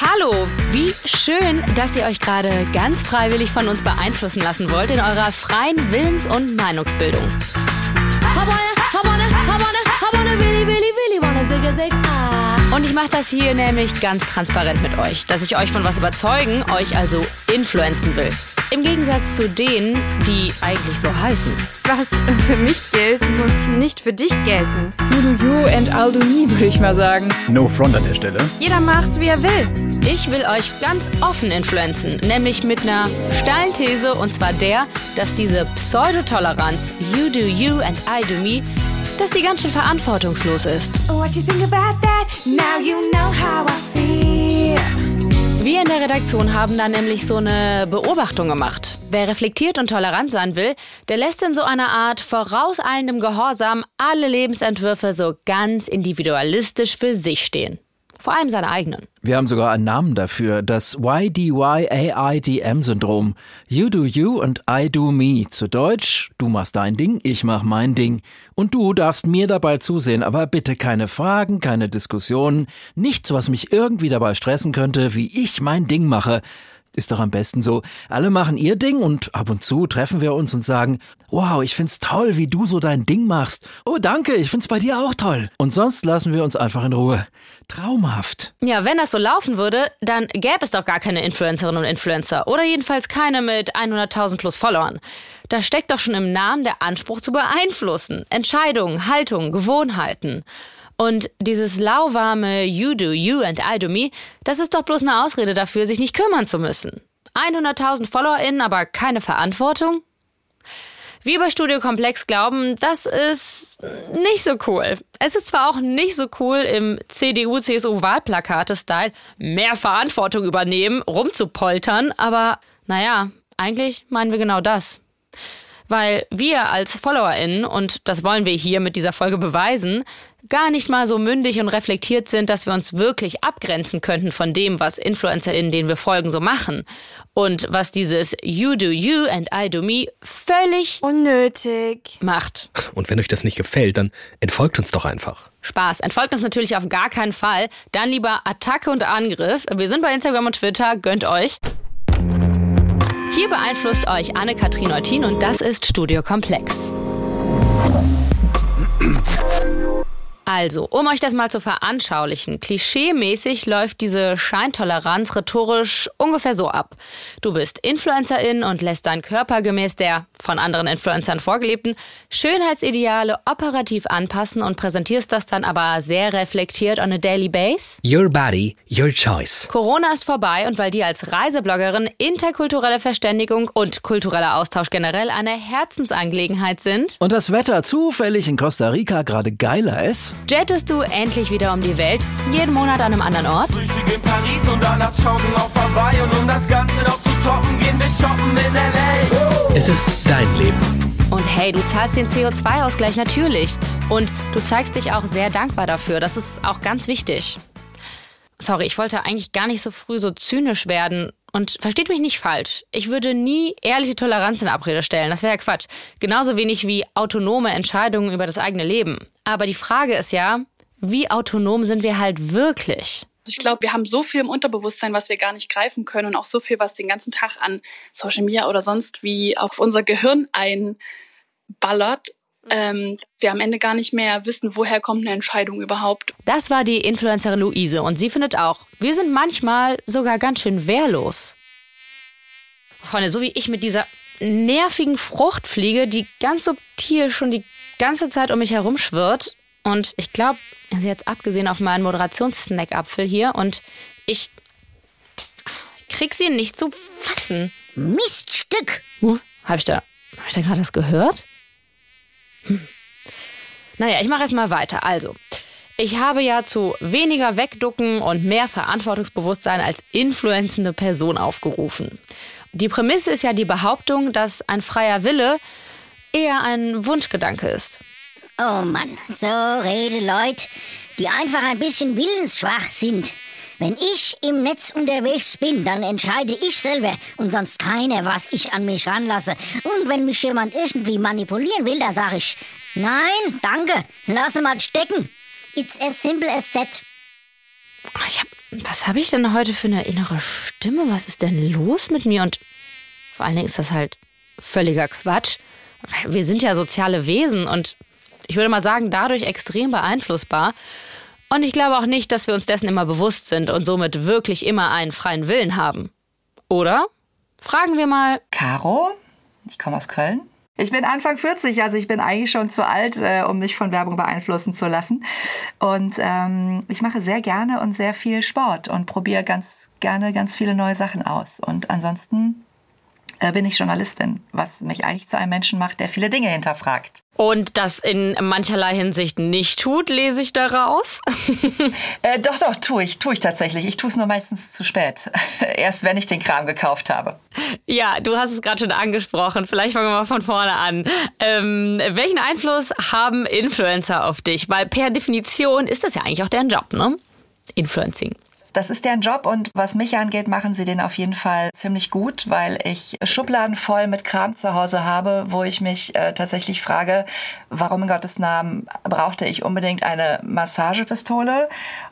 Hallo, wie schön, dass ihr euch gerade ganz freiwillig von uns beeinflussen lassen wollt in eurer freien Willens- und Meinungsbildung. Und ich mache das hier nämlich ganz transparent mit euch, dass ich euch von was überzeugen, euch also influenzen will. Im Gegensatz zu denen, die eigentlich so heißen. Was für mich gilt, muss nicht für dich gelten. You do you and I'll do me, würde ich mal sagen. No front an der Stelle. Jeder macht, wie er will. Ich will euch ganz offen influenzen, nämlich mit einer steilen These und zwar der, dass diese Pseudotoleranz You do you and I do me, dass die ganz schön verantwortungslos ist. Wir in der Redaktion haben da nämlich so eine Beobachtung gemacht. Wer reflektiert und tolerant sein will, der lässt in so einer Art vorauseilendem Gehorsam alle Lebensentwürfe so ganz individualistisch für sich stehen. Vor allem seine eigenen. Wir haben sogar einen Namen dafür, das YDY-AIDM-Syndrom. You do you and I do me. Zu Deutsch, du machst dein Ding, ich mach mein Ding. Und du darfst mir dabei zusehen, aber bitte keine Fragen, keine Diskussionen, nichts, was mich irgendwie dabei stressen könnte, wie ich mein Ding mache. Ist doch am besten so. Alle machen ihr Ding und ab und zu treffen wir uns und sagen, wow, ich find's toll, wie du so dein Ding machst. Oh, danke, ich find's bei dir auch toll. Und sonst lassen wir uns einfach in Ruhe. Traumhaft. Ja, wenn das so laufen würde, dann gäbe es doch gar keine Influencerinnen und Influencer. Oder jedenfalls keine mit 100.000 plus Followern. Da steckt doch schon im Namen der Anspruch zu beeinflussen. Entscheidungen, Haltungen, Gewohnheiten. Und dieses lauwarme You do you and I do me, das ist doch bloß eine Ausrede dafür, sich nicht kümmern zu müssen. 100.000 FollowerInnen, aber keine Verantwortung? Wir bei Studio Komplex glauben, das ist nicht so cool. Es ist zwar auch nicht so cool im CDU-CSU-Wahlplakate-Style mehr Verantwortung übernehmen, rumzupoltern, aber naja, eigentlich meinen wir genau das. Weil wir als FollowerInnen, und das wollen wir hier mit dieser Folge beweisen, gar nicht mal so mündig und reflektiert sind, dass wir uns wirklich abgrenzen könnten von dem, was InfluencerInnen, denen wir folgen, so machen. Und was dieses You do you and I do me völlig Unnötig. macht. Und wenn euch das nicht gefällt, dann entfolgt uns doch einfach. Spaß. Entfolgt uns natürlich auf gar keinen Fall. Dann lieber Attacke und Angriff. Wir sind bei Instagram und Twitter. Gönnt euch. Hier beeinflusst euch Anne-Kathrin Eutin und das ist Studio Komplex. Also, um euch das mal zu veranschaulichen, klischeemäßig läuft diese Scheintoleranz rhetorisch ungefähr so ab. Du bist Influencerin und lässt deinen Körper gemäß der von anderen Influencern vorgelebten Schönheitsideale operativ anpassen und präsentierst das dann aber sehr reflektiert on a daily base. Your body, your choice. Corona ist vorbei und weil dir als Reisebloggerin interkulturelle Verständigung und kultureller Austausch generell eine Herzensangelegenheit sind, Und das Wetter zufällig in Costa Rica gerade geiler ist? Jettest du endlich wieder um die Welt, jeden Monat an einem anderen Ort. Frühstück in Paris und danach joggen auf Hawaii Und um das Ganze noch zu toppen, gehen wir shoppen in L.A. Es ist dein Leben. Und hey, du zahlst den CO2-Ausgleich natürlich. Und du zeigst dich auch sehr dankbar dafür. Das ist auch ganz wichtig. Sorry, ich wollte eigentlich gar nicht so früh so zynisch werden. Und versteht mich nicht falsch. Ich würde nie ehrliche Toleranz in Abrede stellen. Das wäre ja Quatsch. Genauso wenig wie autonome Entscheidungen über das eigene Leben. Aber die Frage ist ja, wie autonom sind wir halt wirklich? Ich glaube, wir haben so viel im Unterbewusstsein, was wir gar nicht greifen können und auch so viel, was den ganzen Tag an Social Media oder sonst wie auf unser Gehirn einballert, ähm, wir am Ende gar nicht mehr wissen, woher kommt eine Entscheidung überhaupt. Das war die Influencerin Luise und sie findet auch, wir sind manchmal sogar ganz schön wehrlos. Freunde, so wie ich mit dieser nervigen Fruchtfliege, die ganz subtil schon die ganze Zeit um mich herumschwirrt. Und ich glaube, also jetzt abgesehen auf meinen Moderationssnack-Apfel hier und ich krieg sie nicht zu fassen. Miststück. Uh, habe ich da, hab ich da gerade was gehört? Hm. Naja, ich mache erst mal weiter. Also, ich habe ja zu weniger Wegducken und mehr Verantwortungsbewusstsein als influenzende Person aufgerufen. Die Prämisse ist ja die Behauptung, dass ein freier Wille eher ein Wunschgedanke ist. Oh Mann, so rede Leute, die einfach ein bisschen willensschwach sind. Wenn ich im Netz unterwegs bin, dann entscheide ich selber und sonst keiner, was ich an mich ranlasse. Und wenn mich jemand irgendwie manipulieren will, dann sage ich, nein, danke, lass mal stecken. It's as simple as that. Ich habe was habe ich denn heute für eine innere Stimme? Was ist denn los mit mir? Und vor allen Dingen ist das halt völliger Quatsch. Wir sind ja soziale Wesen und ich würde mal sagen, dadurch extrem beeinflussbar. Und ich glaube auch nicht, dass wir uns dessen immer bewusst sind und somit wirklich immer einen freien Willen haben. Oder? Fragen wir mal. Caro, ich komme aus Köln. Ich bin Anfang 40, also ich bin eigentlich schon zu alt, äh, um mich von Werbung beeinflussen zu lassen. Und ähm, ich mache sehr gerne und sehr viel Sport und probiere ganz gerne ganz viele neue Sachen aus. Und ansonsten bin ich Journalistin, was mich eigentlich zu einem Menschen macht, der viele Dinge hinterfragt. Und das in mancherlei Hinsicht nicht tut, lese ich daraus. äh, doch, doch, tue ich, tue ich tatsächlich. Ich tue es nur meistens zu spät. Erst wenn ich den Kram gekauft habe. Ja, du hast es gerade schon angesprochen. Vielleicht fangen wir mal von vorne an. Ähm, welchen Einfluss haben Influencer auf dich? Weil per Definition ist das ja eigentlich auch deren Job, ne? Influencing. Das ist deren Job und was mich angeht, machen sie den auf jeden Fall ziemlich gut, weil ich Schubladen voll mit Kram zu Hause habe, wo ich mich äh, tatsächlich frage, warum in Gottes Namen brauchte ich unbedingt eine Massagepistole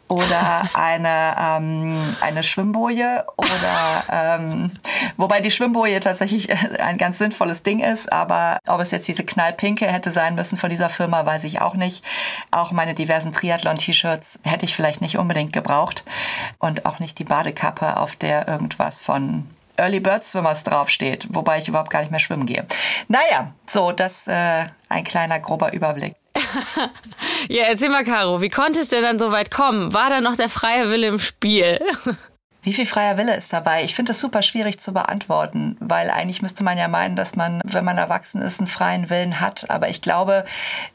oder eine, ähm, eine Schwimmboje oder ähm, wobei die Schwimmboje tatsächlich ein ganz sinnvolles Ding ist, aber ob es jetzt diese knallpinke hätte sein müssen von dieser Firma, weiß ich auch nicht. Auch meine diversen Triathlon-T-Shirts hätte ich vielleicht nicht unbedingt gebraucht und auch nicht die Badekappe, auf der irgendwas von Early Bird Swimmers draufsteht, wobei ich überhaupt gar nicht mehr schwimmen gehe. Naja, so, das äh, ein kleiner grober Überblick. Ja, erzähl mal, Caro, wie konnte es denn dann so weit kommen? War da noch der freie Wille im Spiel? Wie viel freier Wille ist dabei? Ich finde das super schwierig zu beantworten, weil eigentlich müsste man ja meinen, dass man, wenn man erwachsen ist, einen freien Willen hat. Aber ich glaube,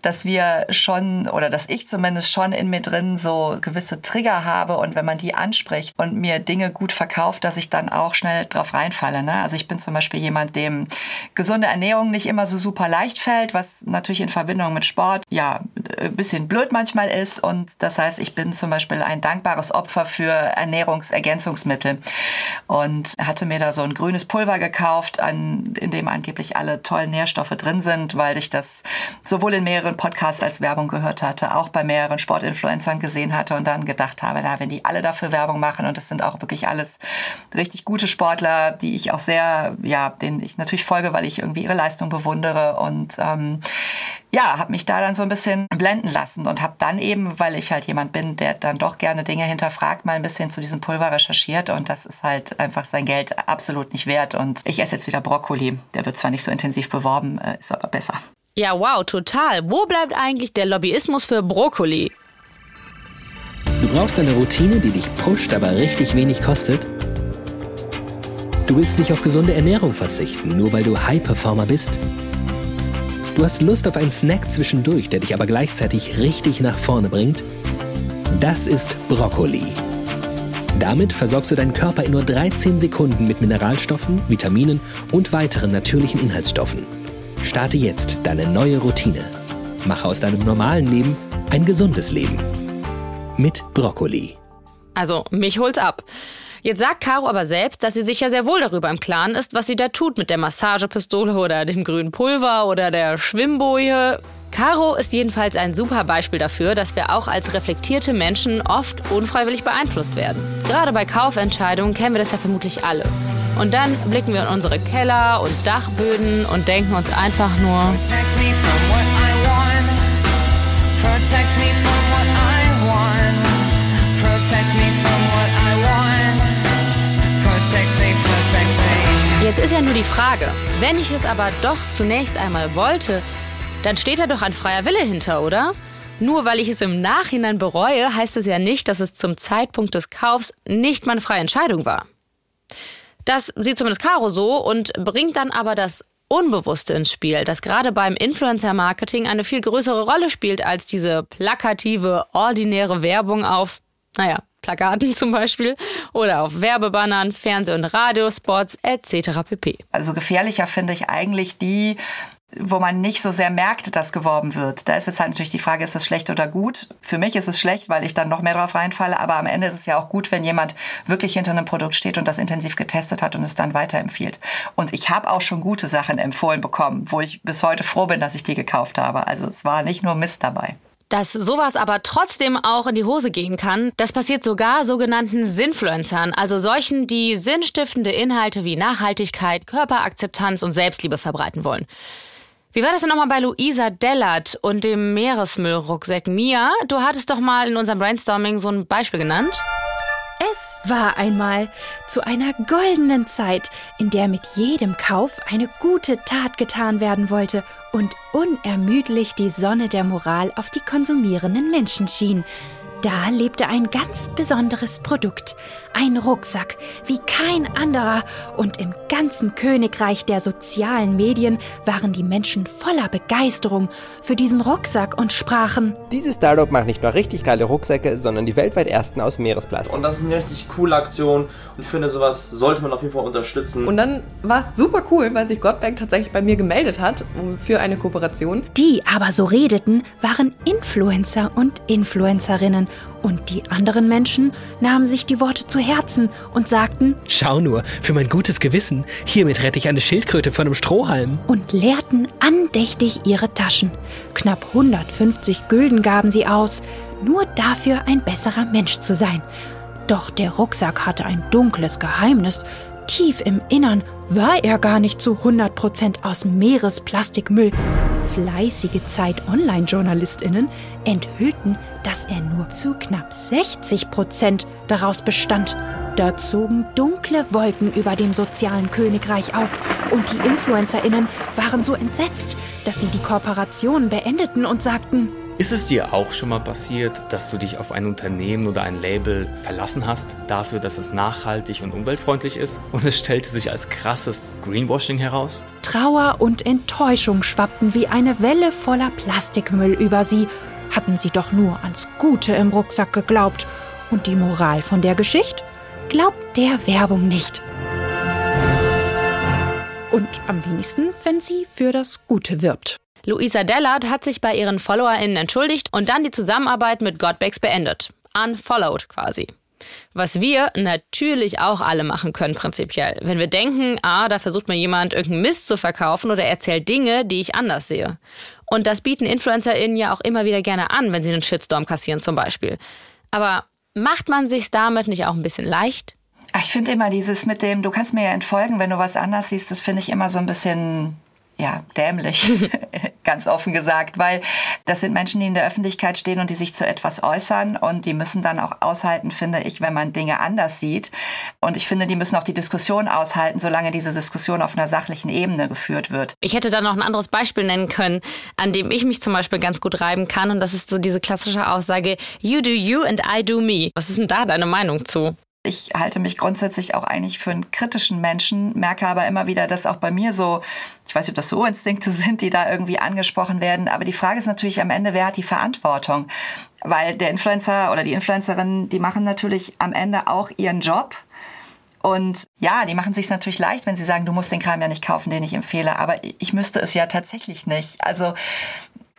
dass wir schon, oder dass ich zumindest schon in mir drin so gewisse Trigger habe und wenn man die anspricht und mir Dinge gut verkauft, dass ich dann auch schnell drauf reinfalle. Ne? Also ich bin zum Beispiel jemand, dem gesunde Ernährung nicht immer so super leicht fällt, was natürlich in Verbindung mit Sport ja ein bisschen blöd manchmal ist. Und das heißt, ich bin zum Beispiel ein dankbares Opfer für Ernährungsergänzungs Nahrungsmittel und hatte mir da so ein grünes Pulver gekauft, an, in dem angeblich alle tollen Nährstoffe drin sind, weil ich das sowohl in mehreren Podcasts als Werbung gehört hatte, auch bei mehreren Sportinfluencern gesehen hatte und dann gedacht habe, na, wenn die alle dafür Werbung machen und das sind auch wirklich alles richtig gute Sportler, die ich auch sehr, ja, denen ich natürlich folge, weil ich irgendwie ihre Leistung bewundere und ähm, ja, habe mich da dann so ein bisschen blenden lassen und habe dann eben, weil ich halt jemand bin, der dann doch gerne Dinge hinterfragt, mal ein bisschen zu diesem Pulver recherchiert und das ist halt einfach sein Geld absolut nicht wert und ich esse jetzt wieder Brokkoli. Der wird zwar nicht so intensiv beworben, äh, ist aber besser. Ja, wow, total. Wo bleibt eigentlich der Lobbyismus für Brokkoli? Du brauchst eine Routine, die dich pusht, aber richtig wenig kostet. Du willst nicht auf gesunde Ernährung verzichten, nur weil du High-Performer bist. Du hast Lust auf einen Snack zwischendurch, der dich aber gleichzeitig richtig nach vorne bringt? Das ist Brokkoli. Damit versorgst du deinen Körper in nur 13 Sekunden mit Mineralstoffen, Vitaminen und weiteren natürlichen Inhaltsstoffen. Starte jetzt deine neue Routine. Mache aus deinem normalen Leben ein gesundes Leben. Mit Brokkoli. Also, mich holt's ab. Jetzt sagt Caro aber selbst, dass sie sich ja sehr wohl darüber im Klaren ist, was sie da tut mit der Massagepistole oder dem grünen Pulver oder der Schwimmboje. Caro ist jedenfalls ein super Beispiel dafür, dass wir auch als reflektierte Menschen oft unfreiwillig beeinflusst werden. Gerade bei Kaufentscheidungen kennen wir das ja vermutlich alle. Und dann blicken wir in unsere Keller und Dachböden und denken uns einfach nur, Protect me from Jetzt ist ja nur die Frage, wenn ich es aber doch zunächst einmal wollte, dann steht da doch ein freier Wille hinter, oder? Nur weil ich es im Nachhinein bereue, heißt es ja nicht, dass es zum Zeitpunkt des Kaufs nicht meine freie Entscheidung war. Das sieht zumindest Caro so und bringt dann aber das Unbewusste ins Spiel, das gerade beim Influencer-Marketing eine viel größere Rolle spielt als diese plakative, ordinäre Werbung auf, naja, Plakaten zum Beispiel oder auf Werbebannern, Fernseh- und Radiospots etc. pp. Also gefährlicher finde ich eigentlich die, wo man nicht so sehr merkt, dass geworben wird. Da ist jetzt halt natürlich die Frage, ist das schlecht oder gut? Für mich ist es schlecht, weil ich dann noch mehr drauf reinfalle, aber am Ende ist es ja auch gut, wenn jemand wirklich hinter einem Produkt steht und das intensiv getestet hat und es dann weiterempfiehlt. Und ich habe auch schon gute Sachen empfohlen bekommen, wo ich bis heute froh bin, dass ich die gekauft habe. Also es war nicht nur Mist dabei. Dass sowas aber trotzdem auch in die Hose gehen kann, das passiert sogar sogenannten Sinfluencern, also solchen, die sinnstiftende Inhalte wie Nachhaltigkeit, Körperakzeptanz und Selbstliebe verbreiten wollen. Wie war das denn nochmal bei Luisa Dellert und dem Meeresmüllrucksack? Mia, du hattest doch mal in unserem Brainstorming so ein Beispiel genannt. Es war einmal zu einer goldenen Zeit, in der mit jedem Kauf eine gute Tat getan werden wollte und unermüdlich die Sonne der Moral auf die konsumierenden Menschen schien. Da lebte ein ganz besonderes Produkt, ein Rucksack wie kein anderer, und im ganzen Königreich der sozialen Medien waren die Menschen voller Begeisterung für diesen Rucksack und sprachen Dieses Startup macht nicht nur richtig geile Rucksäcke, sondern die weltweit ersten aus Meeresplastik. Und das ist eine richtig coole Aktion und ich finde, sowas sollte man auf jeden Fall unterstützen. Und dann war es super cool, weil sich Gottberg tatsächlich bei mir gemeldet hat für eine Kooperation. Die aber so redeten, waren Influencer und Influencerinnen. Und die anderen Menschen nahmen sich die Worte zu Herzen und sagten Schau nur, für mein gutes Gewissen. Hiermit rette ich eine Schildkröte von einem Strohhalm. und leerten andächtig ihre Taschen. Knapp 150 Gülden gaben sie aus, nur dafür ein besserer Mensch zu sein. Doch der Rucksack hatte ein dunkles Geheimnis. Tief im Innern war er gar nicht zu 100% aus Meeresplastikmüll. Fleißige Zeit-Online-JournalistInnen enthüllten, dass er nur zu knapp 60% daraus bestand. Da zogen dunkle Wolken über dem sozialen Königreich auf und die InfluencerInnen waren so entsetzt, dass sie die Kooperation beendeten und sagten, Ist es dir auch schon mal passiert, dass du dich auf ein Unternehmen oder ein Label verlassen hast, dafür, dass es nachhaltig und umweltfreundlich ist und es stellte sich als krasses Greenwashing heraus? Trauer und Enttäuschung schwappten wie eine Welle voller Plastikmüll über sie. Hatten sie doch nur ans Gute im Rucksack geglaubt. Und die Moral von der Geschichte? Glaubt der Werbung nicht. Und am wenigsten, wenn sie für das Gute wirbt. Luisa Dellert hat sich bei ihren FollowerInnen entschuldigt und dann die Zusammenarbeit mit Godbex beendet. Unfollowed quasi. Was wir natürlich auch alle machen können, prinzipiell. Wenn wir denken, ah, da versucht mir jemand irgendeinen Mist zu verkaufen oder erzählt Dinge, die ich anders sehe. Und das bieten InfluencerInnen ja auch immer wieder gerne an, wenn sie einen Shitstorm kassieren zum Beispiel. Aber macht man sich's damit nicht auch ein bisschen leicht? Ich finde immer dieses mit dem, du kannst mir ja entfolgen, wenn du was anders siehst, das finde ich immer so ein bisschen, ja, dämlich, ganz offen gesagt, weil das sind Menschen, die in der Öffentlichkeit stehen und die sich zu etwas äußern und die müssen dann auch aushalten, finde ich, wenn man Dinge anders sieht. Und ich finde, die müssen auch die Diskussion aushalten, solange diese Diskussion auf einer sachlichen Ebene geführt wird. Ich hätte da noch ein anderes Beispiel nennen können, an dem ich mich zum Beispiel ganz gut reiben kann. Und das ist so diese klassische Aussage, you do you and I do me. Was ist denn da deine Meinung zu? Ich halte mich grundsätzlich auch eigentlich für einen kritischen Menschen, merke aber immer wieder, dass auch bei mir so, ich weiß nicht, ob das so Instinkte sind, die da irgendwie angesprochen werden, aber die Frage ist natürlich am Ende, wer hat die Verantwortung? Weil der Influencer oder die Influencerin, die machen natürlich am Ende auch ihren Job. Und ja, die machen sich natürlich leicht, wenn sie sagen, du musst den Kram ja nicht kaufen, den ich empfehle. Aber ich müsste es ja tatsächlich nicht. Also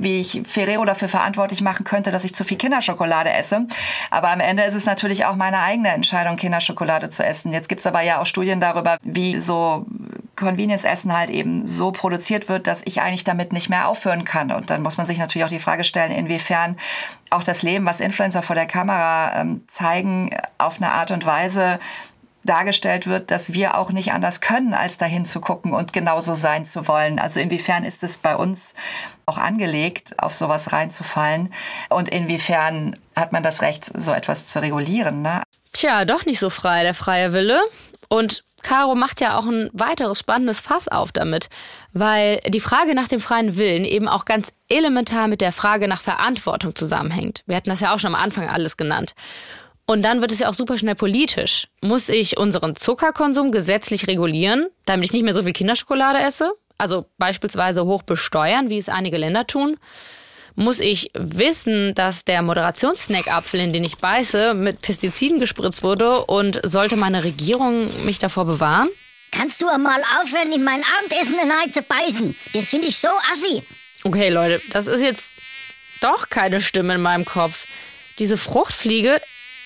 wie ich Ferrero dafür verantwortlich machen könnte, dass ich zu viel Kinderschokolade esse. Aber am Ende ist es natürlich auch meine eigene Entscheidung, Kinderschokolade zu essen. Jetzt gibt es aber ja auch Studien darüber, wie so Convenience-Essen halt eben so produziert wird, dass ich eigentlich damit nicht mehr aufhören kann. Und dann muss man sich natürlich auch die Frage stellen, inwiefern auch das Leben, was Influencer vor der Kamera ähm, zeigen, auf eine Art und Weise dargestellt wird, dass wir auch nicht anders können, als dahin zu gucken und genauso sein zu wollen. Also inwiefern ist es bei uns auch angelegt, auf sowas reinzufallen und inwiefern hat man das Recht, so etwas zu regulieren. Ne? Tja, doch nicht so frei, der freie Wille. Und Caro macht ja auch ein weiteres spannendes Fass auf damit, weil die Frage nach dem freien Willen eben auch ganz elementar mit der Frage nach Verantwortung zusammenhängt. Wir hatten das ja auch schon am Anfang alles genannt. Und dann wird es ja auch super schnell politisch. Muss ich unseren Zuckerkonsum gesetzlich regulieren, damit ich nicht mehr so viel Kinderschokolade esse? Also beispielsweise hoch besteuern, wie es einige Länder tun? Muss ich wissen, dass der Moderationssnackapfel, in den ich beiße, mit Pestiziden gespritzt wurde und sollte meine Regierung mich davor bewahren? Kannst du mal aufhören, in mein Abendessen hinein zu beißen? Das finde ich so assi. Okay, Leute, das ist jetzt doch keine Stimme in meinem Kopf. Diese Fruchtfliege,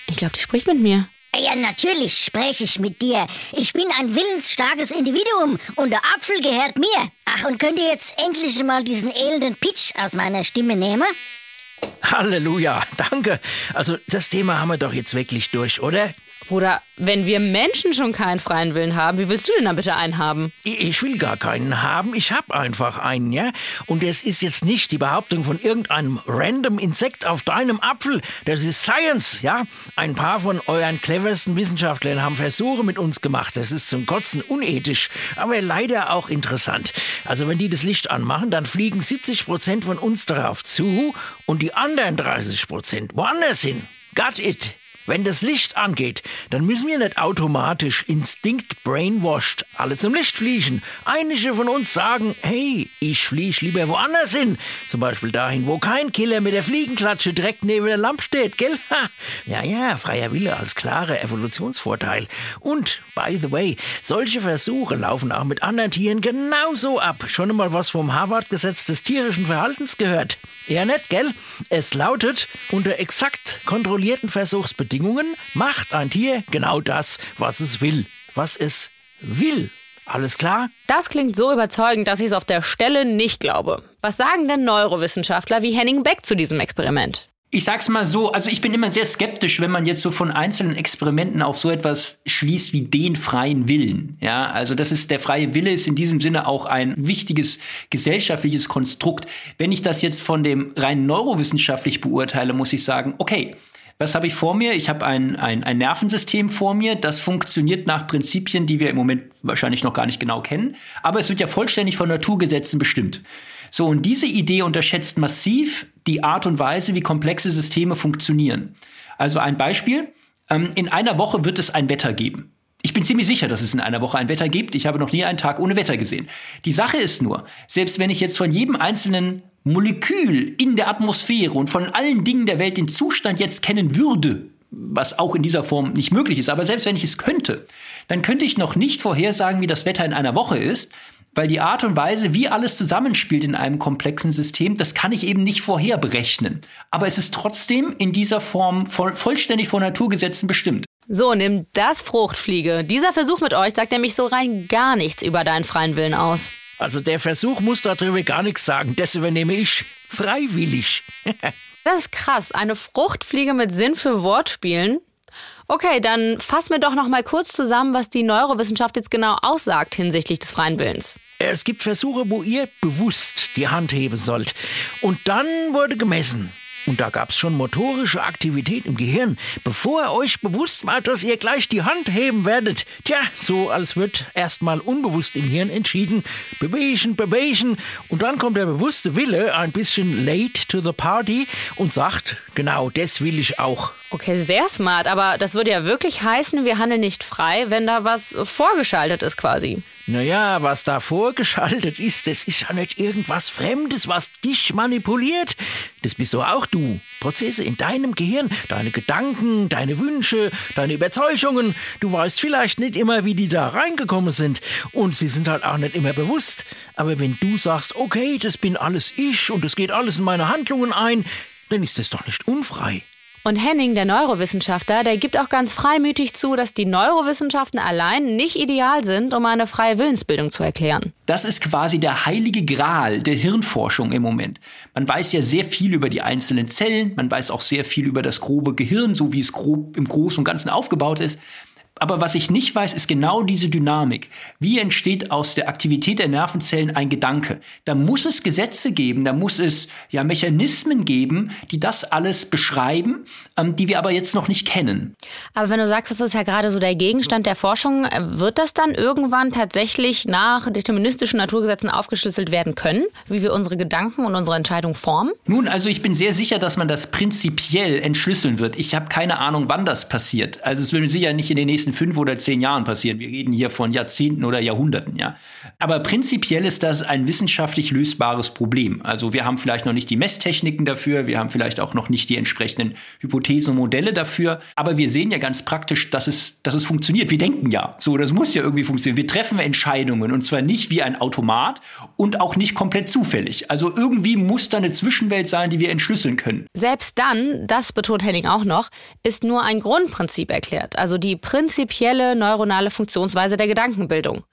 ich glaube, die spricht mit mir. Ja, natürlich spreche ich mit dir. Ich bin ein willensstarkes Individuum und der Apfel gehört mir. Ach, und könnt ihr jetzt endlich mal diesen elenden Pitch aus meiner Stimme nehmen? Halleluja, danke. Also das Thema haben wir doch jetzt wirklich durch, oder? Bruder, wenn wir Menschen schon keinen freien Willen haben, wie willst du denn dann bitte einen haben? Ich will gar keinen haben, ich hab einfach einen, ja? Und es ist jetzt nicht die Behauptung von irgendeinem random Insekt auf deinem Apfel. Das ist Science, ja? Ein paar von euren cleversten Wissenschaftlern haben Versuche mit uns gemacht. Das ist zum Kotzen unethisch, aber leider auch interessant. Also wenn die das Licht anmachen, dann fliegen 70 Prozent von uns darauf zu und die anderen 30 Prozent woanders hin. Got it. Wenn das Licht angeht, dann müssen wir nicht automatisch instinkt brainwashed alle zum Licht fliegen. Einige von uns sagen, hey, ich fliege lieber woanders hin. Zum Beispiel dahin, wo kein Killer mit der Fliegenklatsche direkt neben der Lampe steht, gell? Ha. Ja, ja, freier Wille als klarer Evolutionsvorteil. Und, by the way, solche Versuche laufen auch mit anderen Tieren genauso ab. Schon einmal was vom Harvard-Gesetz des tierischen Verhaltens gehört. Ja, nett, gell? Es lautet, unter exakt kontrollierten Versuchsbedingungen macht ein Tier genau das, was es will. Was es will. Alles klar? Das klingt so überzeugend, dass ich es auf der Stelle nicht glaube. Was sagen denn Neurowissenschaftler wie Henning Beck zu diesem Experiment? Ich sag's mal so, also ich bin immer sehr skeptisch, wenn man jetzt so von einzelnen Experimenten auf so etwas schließt wie den freien Willen. Ja, also das ist der freie Wille ist in diesem Sinne auch ein wichtiges gesellschaftliches Konstrukt. Wenn ich das jetzt von dem rein neurowissenschaftlich beurteile, muss ich sagen, okay, was habe ich vor mir? Ich habe ein, ein, ein Nervensystem vor mir, das funktioniert nach Prinzipien, die wir im Moment wahrscheinlich noch gar nicht genau kennen. Aber es wird ja vollständig von Naturgesetzen bestimmt. So, und diese Idee unterschätzt massiv die Art und Weise, wie komplexe Systeme funktionieren. Also ein Beispiel. Ähm, in einer Woche wird es ein Wetter geben. Ich bin ziemlich sicher, dass es in einer Woche ein Wetter gibt. Ich habe noch nie einen Tag ohne Wetter gesehen. Die Sache ist nur, selbst wenn ich jetzt von jedem einzelnen Molekül in der Atmosphäre und von allen Dingen der Welt den Zustand jetzt kennen würde, was auch in dieser Form nicht möglich ist, aber selbst wenn ich es könnte, dann könnte ich noch nicht vorhersagen, wie das Wetter in einer Woche ist, weil die Art und Weise, wie alles zusammenspielt in einem komplexen System, das kann ich eben nicht vorher berechnen. Aber es ist trotzdem in dieser Form voll, vollständig von Naturgesetzen bestimmt. So, nimm das Fruchtfliege. Dieser Versuch mit euch sagt nämlich so rein gar nichts über deinen freien Willen aus. Also der Versuch muss darüber gar nichts sagen. Das übernehme ich freiwillig. Das ist krass. Eine Fruchtfliege mit Sinn für Wortspielen. Okay, dann fass mir doch noch mal kurz zusammen, was die Neurowissenschaft jetzt genau aussagt hinsichtlich des freien Willens. Es gibt Versuche, wo ihr bewusst die Hand heben sollt. Und dann wurde gemessen. Und da gab's schon motorische Aktivität im Gehirn, bevor euch bewusst war, dass ihr gleich die Hand heben werdet. Tja, so als wird erstmal unbewusst im Hirn entschieden, bewegen, bewegen. Und dann kommt der bewusste Wille ein bisschen late to the party und sagt, genau das will ich auch. Okay, sehr smart, aber das würde ja wirklich heißen, wir handeln nicht frei, wenn da was vorgeschaltet ist quasi. Naja, was da vorgeschaltet ist, das ist ja nicht irgendwas Fremdes, was dich manipuliert. Das bist doch auch du. Prozesse in deinem Gehirn, deine Gedanken, deine Wünsche, deine Überzeugungen. Du weißt vielleicht nicht immer, wie die da reingekommen sind. Und sie sind halt auch nicht immer bewusst. Aber wenn du sagst, okay, das bin alles ich und es geht alles in meine Handlungen ein, dann ist das doch nicht unfrei. Und Henning, der Neurowissenschaftler, der gibt auch ganz freimütig zu, dass die Neurowissenschaften allein nicht ideal sind, um eine freie Willensbildung zu erklären. Das ist quasi der heilige Gral der Hirnforschung im Moment. Man weiß ja sehr viel über die einzelnen Zellen, man weiß auch sehr viel über das grobe Gehirn, so wie es grob im Großen und Ganzen aufgebaut ist. Aber was ich nicht weiß, ist genau diese Dynamik. Wie entsteht aus der Aktivität der Nervenzellen ein Gedanke? Da muss es Gesetze geben, da muss es ja Mechanismen geben, die das alles beschreiben, ähm, die wir aber jetzt noch nicht kennen. Aber wenn du sagst, das ist ja gerade so der Gegenstand der Forschung, äh, wird das dann irgendwann tatsächlich nach deterministischen Naturgesetzen aufgeschlüsselt werden können, wie wir unsere Gedanken und unsere Entscheidung formen? Nun, also ich bin sehr sicher, dass man das prinzipiell entschlüsseln wird. Ich habe keine Ahnung, wann das passiert. Also es wird sicher nicht in den nächsten fünf oder zehn Jahren passieren. Wir reden hier von Jahrzehnten oder Jahrhunderten, ja. Aber prinzipiell ist das ein wissenschaftlich lösbares Problem. Also wir haben vielleicht noch nicht die Messtechniken dafür, wir haben vielleicht auch noch nicht die entsprechenden Hypothesen und Modelle dafür, aber wir sehen ja ganz praktisch, dass es, dass es funktioniert. Wir denken ja, so, das muss ja irgendwie funktionieren. Wir treffen Entscheidungen und zwar nicht wie ein Automat und auch nicht komplett zufällig. Also irgendwie muss da eine Zwischenwelt sein, die wir entschlüsseln können. Selbst dann, das betont Henning auch noch, ist nur ein Grundprinzip erklärt, also die prinzipielle neuronale Funktionsweise der Gedankenbildung.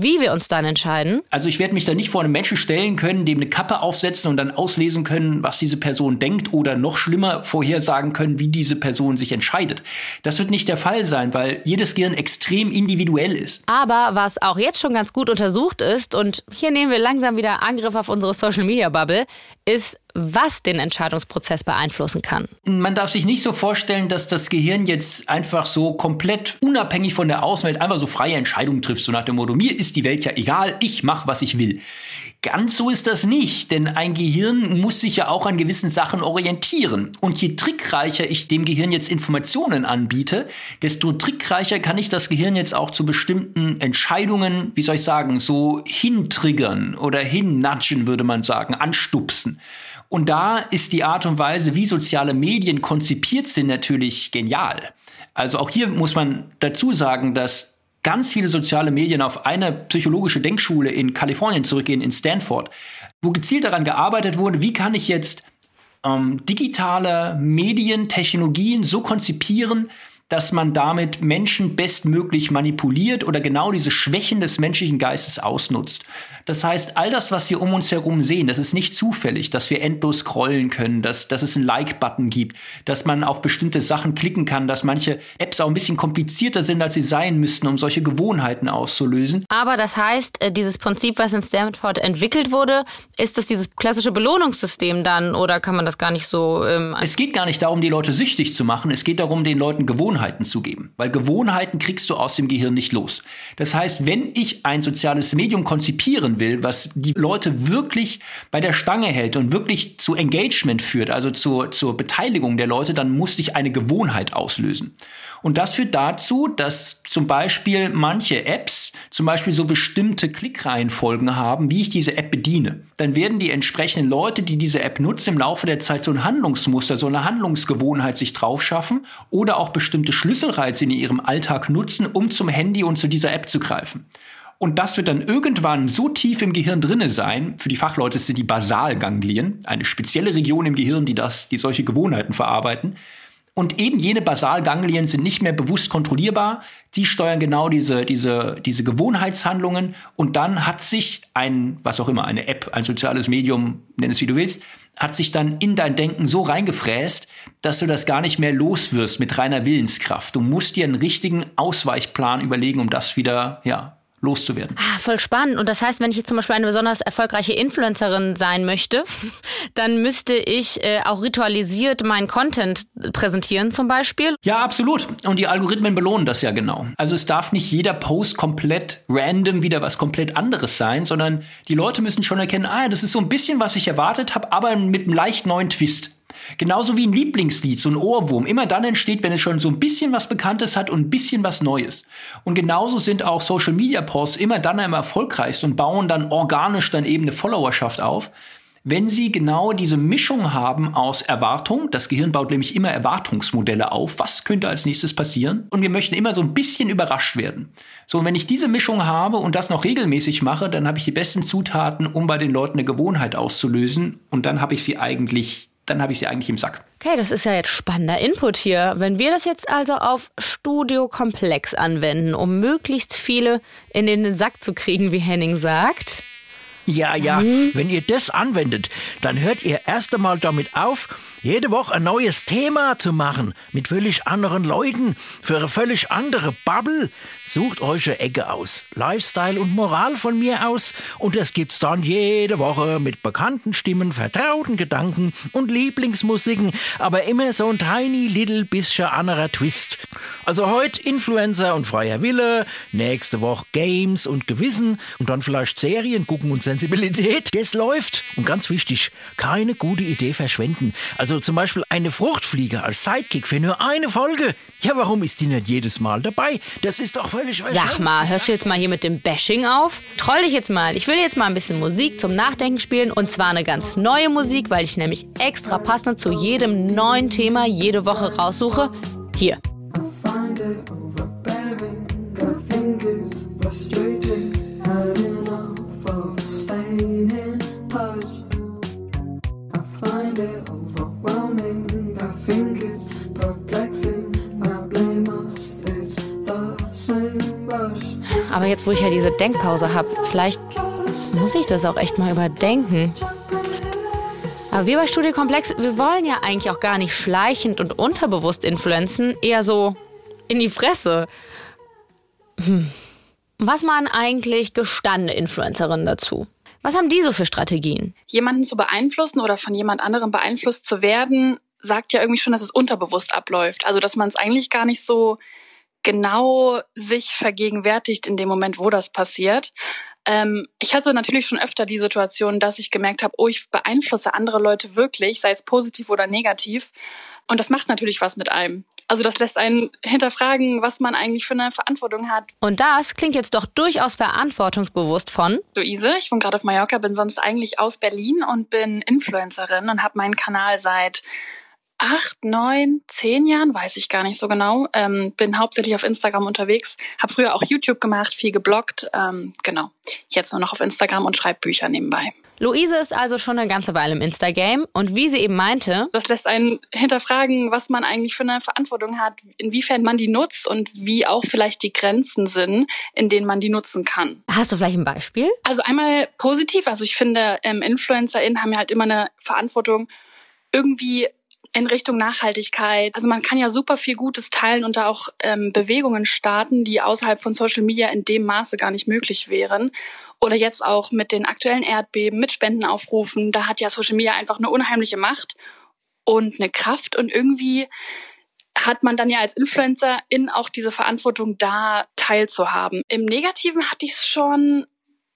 wie wir uns dann entscheiden? Also ich werde mich da nicht vor einem Menschen stellen können, dem eine Kappe aufsetzen und dann auslesen können, was diese Person denkt oder noch schlimmer vorhersagen können, wie diese Person sich entscheidet. Das wird nicht der Fall sein, weil jedes Gehirn extrem individuell ist. Aber was auch jetzt schon ganz gut untersucht ist, und hier nehmen wir langsam wieder Angriff auf unsere Social Media Bubble, ist, was den Entscheidungsprozess beeinflussen kann. Man darf sich nicht so vorstellen, dass das Gehirn jetzt einfach so komplett unabhängig von der Außenwelt einfach so freie Entscheidungen trifft, so nach dem Motto, mir ist die Welt ja egal, ich mache, was ich will. Ganz so ist das nicht, denn ein Gehirn muss sich ja auch an gewissen Sachen orientieren. Und je trickreicher ich dem Gehirn jetzt Informationen anbiete, desto trickreicher kann ich das Gehirn jetzt auch zu bestimmten Entscheidungen, wie soll ich sagen, so hintriggern oder hinnudgen, würde man sagen, anstupsen. Und da ist die Art und Weise, wie soziale Medien konzipiert sind, natürlich genial. Also auch hier muss man dazu sagen, dass ganz viele soziale Medien auf eine psychologische Denkschule in Kalifornien zurückgehen, in Stanford, wo gezielt daran gearbeitet wurde, wie kann ich jetzt ähm, digitale Medien, Technologien so konzipieren, dass man damit Menschen bestmöglich manipuliert oder genau diese Schwächen des menschlichen Geistes ausnutzt. Das heißt, all das, was wir um uns herum sehen, das ist nicht zufällig, dass wir endlos scrollen können, dass, dass es einen Like-Button gibt, dass man auf bestimmte Sachen klicken kann, dass manche Apps auch ein bisschen komplizierter sind, als sie sein müssten, um solche Gewohnheiten auszulösen. Aber das heißt, äh, dieses Prinzip, was in Stanford entwickelt wurde, ist das dieses klassische Belohnungssystem dann oder kann man das gar nicht so? Ähm es geht gar nicht darum, die Leute süchtig zu machen. Es geht darum, den Leuten Gewohnheiten zu geben, weil Gewohnheiten kriegst du aus dem Gehirn nicht los. Das heißt, wenn ich ein soziales Medium konzipieren will, was die Leute wirklich bei der Stange hält und wirklich zu Engagement führt, also zur, zur Beteiligung der Leute, dann muss ich eine Gewohnheit auslösen. Und das führt dazu, dass zum Beispiel manche Apps zum Beispiel so bestimmte Klickreihenfolgen haben, wie ich diese App bediene. Dann werden die entsprechenden Leute, die diese App nutzen, im Laufe der Zeit so ein Handlungsmuster, so eine Handlungsgewohnheit sich drauf schaffen oder auch bestimmte Schlüsselreize in ihrem Alltag nutzen, um zum Handy und zu dieser App zu greifen. Und das wird dann irgendwann so tief im Gehirn drinne sein, für die Fachleute sind die Basalganglien, eine spezielle Region im Gehirn, die das, die solche Gewohnheiten verarbeiten. Und eben jene Basalganglien sind nicht mehr bewusst kontrollierbar. Die steuern genau diese, diese, diese Gewohnheitshandlungen. Und dann hat sich ein, was auch immer, eine App, ein soziales Medium, nenn es wie du willst, hat sich dann in dein Denken so reingefräst, dass du das gar nicht mehr loswirst mit reiner Willenskraft. Du musst dir einen richtigen Ausweichplan überlegen, um das wieder, ja, loszuwerden. Ah, voll spannend. Und das heißt, wenn ich jetzt zum Beispiel eine besonders erfolgreiche Influencerin sein möchte, dann müsste ich äh, auch ritualisiert meinen Content präsentieren zum Beispiel. Ja, absolut. Und die Algorithmen belohnen das ja genau. Also es darf nicht jeder Post komplett random wieder was komplett anderes sein, sondern die Leute müssen schon erkennen, ah, das ist so ein bisschen, was ich erwartet habe, aber mit einem leicht neuen Twist. Genauso wie ein Lieblingslied, so ein Ohrwurm, immer dann entsteht, wenn es schon so ein bisschen was Bekanntes hat und ein bisschen was Neues. Und genauso sind auch Social Media Posts immer dann am erfolgreichsten und bauen dann organisch dann eben eine Followerschaft auf, wenn sie genau diese Mischung haben aus Erwartung, das Gehirn baut nämlich immer Erwartungsmodelle auf, was könnte als nächstes passieren, und wir möchten immer so ein bisschen überrascht werden. So, und wenn ich diese Mischung habe und das noch regelmäßig mache, dann habe ich die besten Zutaten, um bei den Leuten eine Gewohnheit auszulösen, und dann habe ich sie eigentlich dann habe ich sie eigentlich im Sack. Okay, das ist ja jetzt spannender Input hier. Wenn wir das jetzt also auf Studio Komplex anwenden, um möglichst viele in den Sack zu kriegen, wie Henning sagt. Ja, ja, wenn ihr das anwendet, dann hört ihr erst einmal damit auf, jede Woche ein neues Thema zu machen, mit völlig anderen Leuten, für eine völlig andere Bubble. Sucht euch eine Ecke aus. Lifestyle und Moral von mir aus. Und das gibt's dann jede Woche mit bekannten Stimmen, vertrauten Gedanken und Lieblingsmusiken, aber immer so ein tiny little bisschen anderer Twist. Also heute Influencer und freier Wille, nächste Woche Games und Gewissen und dann vielleicht Serien gucken und Sensibilität. Das läuft. Und ganz wichtig, keine gute Idee verschwenden. Also zum Beispiel eine Fruchtfliege als Sidekick für nur eine Folge. Ja, warum ist die nicht jedes Mal dabei? Das ist doch völlig Sag mal, hörst du jetzt mal hier mit dem Bashing auf? Troll dich jetzt mal. Ich will jetzt mal ein bisschen Musik zum Nachdenken spielen und zwar eine ganz neue Musik, weil ich nämlich extra passend zu jedem neuen Thema jede Woche raussuche. Hier. find it overbearing. Got fingers frustrating. Had Aber jetzt, wo ich ja diese Denkpause habe, vielleicht muss ich das auch echt mal überdenken. Aber wir bei Studiokomplex, wir wollen ja eigentlich auch gar nicht schleichend und unterbewusst influenzen, eher so in die Fresse. Hm. Was machen eigentlich gestandene Influencerinnen dazu? Was haben die so für Strategien? Jemanden zu beeinflussen oder von jemand anderem beeinflusst zu werden, sagt ja irgendwie schon, dass es unterbewusst abläuft. Also, dass man es eigentlich gar nicht so genau sich vergegenwärtigt in dem Moment, wo das passiert. Ähm, ich hatte natürlich schon öfter die Situation, dass ich gemerkt habe, oh, ich beeinflusse andere Leute wirklich, sei es positiv oder negativ. Und das macht natürlich was mit einem. Also das lässt einen hinterfragen, was man eigentlich für eine Verantwortung hat. Und das klingt jetzt doch durchaus verantwortungsbewusst von Luise. Ich wohne gerade auf Mallorca, bin sonst eigentlich aus Berlin und bin Influencerin und habe meinen Kanal seit acht, neun, zehn Jahren, weiß ich gar nicht so genau. Ähm, bin hauptsächlich auf Instagram unterwegs, habe früher auch YouTube gemacht, viel gebloggt. Ähm, genau, jetzt nur noch auf Instagram und schreibe Bücher nebenbei. Luise ist also schon eine ganze Weile im Instagame und wie sie eben meinte, das lässt einen hinterfragen, was man eigentlich für eine Verantwortung hat, inwiefern man die nutzt und wie auch vielleicht die Grenzen sind, in denen man die nutzen kann. Hast du vielleicht ein Beispiel? Also einmal positiv, also ich finde, ähm, InfluencerInnen haben ja halt immer eine Verantwortung, irgendwie in Richtung Nachhaltigkeit. Also man kann ja super viel Gutes teilen und da auch ähm, Bewegungen starten, die außerhalb von Social Media in dem Maße gar nicht möglich wären. Oder jetzt auch mit den aktuellen Erdbeben, mit Spendenaufrufen. Da hat ja Social Media einfach eine unheimliche Macht und eine Kraft und irgendwie hat man dann ja als Influencerin auch diese Verantwortung, da teilzuhaben. Im Negativen hatte ich es schon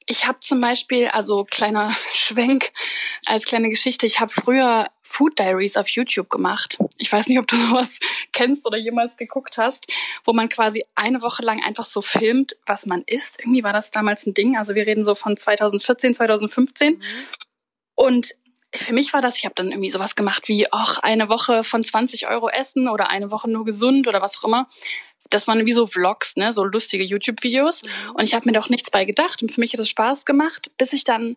ich habe zum Beispiel, also kleiner Schwenk als kleine Geschichte, ich habe früher Food Diaries auf YouTube gemacht. Ich weiß nicht, ob du sowas kennst oder jemals geguckt hast, wo man quasi eine Woche lang einfach so filmt, was man isst. Irgendwie war das damals ein Ding. Also wir reden so von 2014, 2015. Mhm. Und für mich war das, ich habe dann irgendwie sowas gemacht wie, ach, eine Woche von 20 Euro essen oder eine Woche nur gesund oder was auch immer das waren wie so Vlogs, ne, so lustige YouTube-Videos. Mhm. Und ich habe mir doch nichts bei gedacht. Und für mich hat es Spaß gemacht, bis ich dann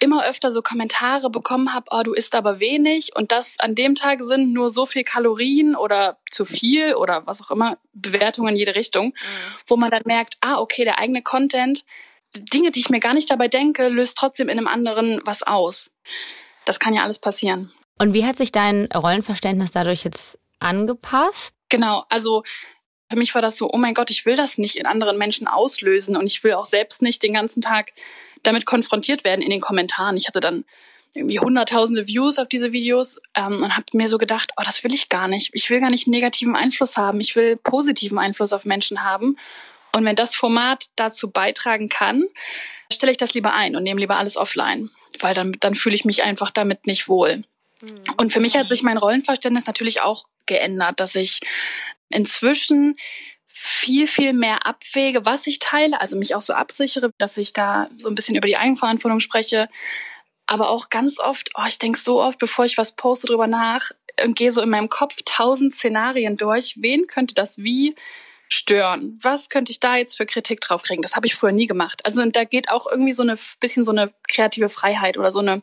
immer öfter so Kommentare bekommen habe, oh, du isst aber wenig und das an dem Tag sind nur so viel Kalorien oder zu viel oder was auch immer, Bewertungen in jede Richtung, mhm. wo man dann merkt, ah, okay, der eigene Content, Dinge, die ich mir gar nicht dabei denke, löst trotzdem in einem anderen was aus. Das kann ja alles passieren. Und wie hat sich dein Rollenverständnis dadurch jetzt angepasst? Genau, also für mich war das so, oh mein Gott, ich will das nicht in anderen Menschen auslösen und ich will auch selbst nicht den ganzen Tag damit konfrontiert werden in den Kommentaren. Ich hatte dann irgendwie hunderttausende Views auf diese Videos ähm, und habe mir so gedacht, oh, das will ich gar nicht. Ich will gar nicht negativen Einfluss haben. Ich will positiven Einfluss auf Menschen haben. Und wenn das Format dazu beitragen kann, stelle ich das lieber ein und nehme lieber alles offline, weil dann, dann fühle ich mich einfach damit nicht wohl. Mhm. Und für mich hat sich mein Rollenverständnis natürlich auch geändert, dass ich inzwischen viel, viel mehr abwäge, was ich teile, also mich auch so absichere, dass ich da so ein bisschen über die Eigenverantwortung spreche. Aber auch ganz oft, oh, ich denke so oft, bevor ich was poste, drüber nach und gehe so in meinem Kopf tausend Szenarien durch. Wen könnte das wie stören? Was könnte ich da jetzt für Kritik drauf kriegen? Das habe ich früher nie gemacht. Also da geht auch irgendwie so ein bisschen so eine kreative Freiheit oder so eine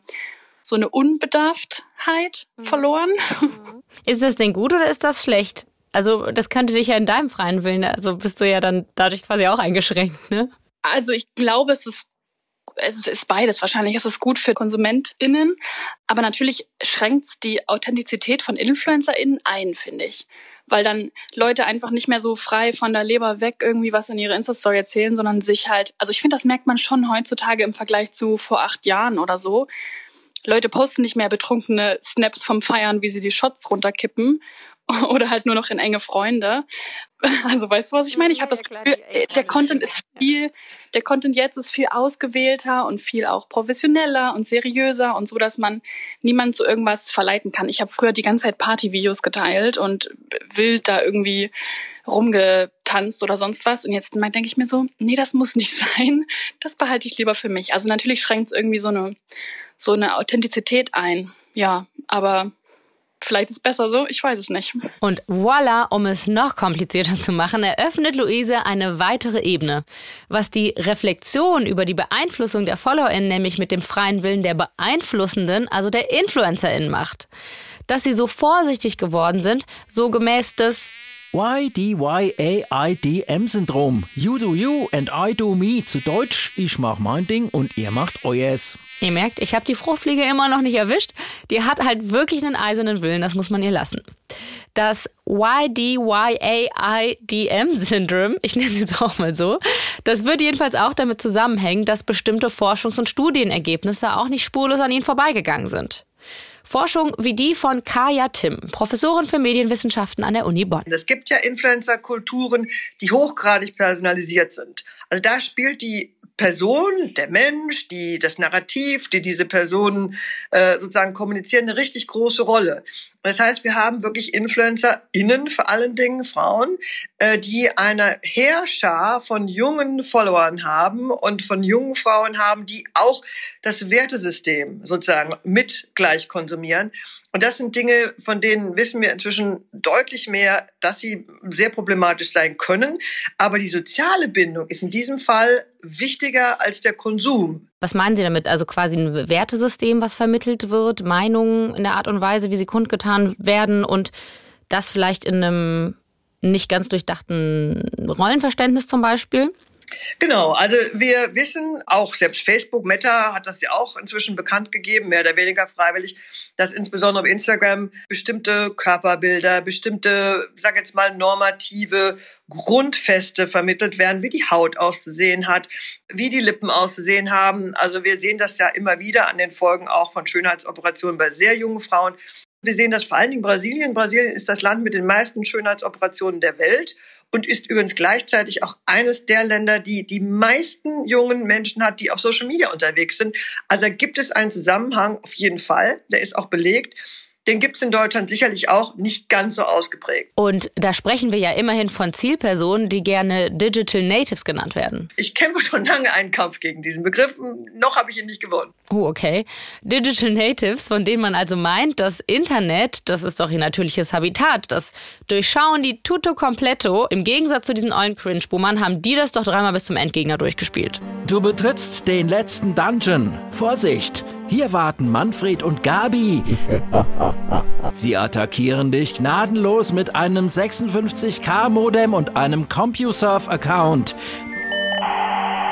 so eine Unbedarftheit mhm. verloren. Mhm. Ist das denn gut oder ist das schlecht? Also das könnte dich ja in deinem freien Willen, also bist du ja dann dadurch quasi auch eingeschränkt, ne? Also ich glaube, es ist es ist beides. Wahrscheinlich ist es gut für KonsumentInnen, aber natürlich schränkt es die Authentizität von InfluencerInnen ein, finde ich. Weil dann Leute einfach nicht mehr so frei von der Leber weg irgendwie was in ihre Insta-Story erzählen, sondern sich halt, also ich finde, das merkt man schon heutzutage im Vergleich zu vor acht Jahren oder so. Leute posten nicht mehr betrunkene Snaps vom Feiern, wie sie die Shots runterkippen oder halt nur noch in enge Freunde. Also weißt du, was ich meine? Ich habe das Gefühl, der Content ist viel, der Content jetzt ist viel ausgewählter und viel auch professioneller und seriöser und so, dass man niemand zu irgendwas verleiten kann. Ich habe früher die ganze Zeit Partyvideos geteilt und wild da irgendwie rumgetanzt oder sonst was. Und jetzt denke ich mir so, nee, das muss nicht sein. Das behalte ich lieber für mich. Also natürlich schränkt es irgendwie so eine, so eine Authentizität ein. Ja, aber Vielleicht ist es besser so, ich weiß es nicht. Und voila, um es noch komplizierter zu machen, eröffnet Luise eine weitere Ebene. Was die Reflexion über die Beeinflussung der FollowerInnen nämlich mit dem freien Willen der Beeinflussenden, also der InfluencerInnen macht. Dass sie so vorsichtig geworden sind, so gemäß des YDYAIDM-Syndrom. You do you and I do me. Zu Deutsch, ich mach mein Ding und ihr macht euers. Ihr merkt, ich habe die Fruchtfliege immer noch nicht erwischt. Die hat halt wirklich einen eisernen Willen, das muss man ihr lassen. Das YDYAIDM-Syndrom, ich nenne es jetzt auch mal so, das wird jedenfalls auch damit zusammenhängen, dass bestimmte Forschungs- und Studienergebnisse auch nicht spurlos an ihnen vorbeigegangen sind. Forschung wie die von Kaya Tim, Professorin für Medienwissenschaften an der Uni Bonn. Es gibt ja Influencer-Kulturen, die hochgradig personalisiert sind. Also da spielt die Person, der Mensch, die, das Narrativ, die diese Personen äh, sozusagen kommunizieren, eine richtig große Rolle. Das heißt, wir haben wirklich InfluencerInnen, vor allen Dingen Frauen, äh, die eine Heerschar von jungen Followern haben und von jungen Frauen haben, die auch das Wertesystem sozusagen mit gleich konsumieren. Und das sind Dinge, von denen wissen wir inzwischen deutlich mehr, dass sie sehr problematisch sein können. Aber die soziale Bindung ist in diesem Fall wichtiger als der Konsum. Was meinen Sie damit? Also quasi ein Wertesystem, was vermittelt wird, Meinungen in der Art und Weise, wie sie kundgetan werden und das vielleicht in einem nicht ganz durchdachten Rollenverständnis zum Beispiel? Genau, also wir wissen, auch selbst Facebook, Meta hat das ja auch inzwischen bekannt gegeben, mehr oder weniger freiwillig, dass insbesondere auf Instagram bestimmte Körperbilder, bestimmte, sag jetzt mal, normative Grundfeste vermittelt werden, wie die Haut auszusehen hat, wie die Lippen auszusehen haben. Also wir sehen das ja immer wieder an den Folgen auch von Schönheitsoperationen bei sehr jungen Frauen. Wir sehen das vor allen Dingen in Brasilien. Brasilien ist das Land mit den meisten Schönheitsoperationen der Welt und ist übrigens gleichzeitig auch eines der Länder, die die meisten jungen Menschen hat, die auf Social Media unterwegs sind. Also gibt es einen Zusammenhang auf jeden Fall. Der ist auch belegt den gibt es in Deutschland sicherlich auch nicht ganz so ausgeprägt. Und da sprechen wir ja immerhin von Zielpersonen, die gerne Digital Natives genannt werden. Ich kämpfe schon lange einen Kampf gegen diesen Begriff. Noch habe ich ihn nicht gewonnen. Oh, okay. Digital Natives, von denen man also meint, das Internet, das ist doch ihr natürliches Habitat. Das durchschauen die tutto completo. Im Gegensatz zu diesen ollen Cringe-Boomern haben die das doch dreimal bis zum Endgegner durchgespielt. Du betrittst den letzten Dungeon. Vorsicht! Hier warten Manfred und Gabi. Sie attackieren dich gnadenlos mit einem 56K-Modem und einem CompuServe-Account.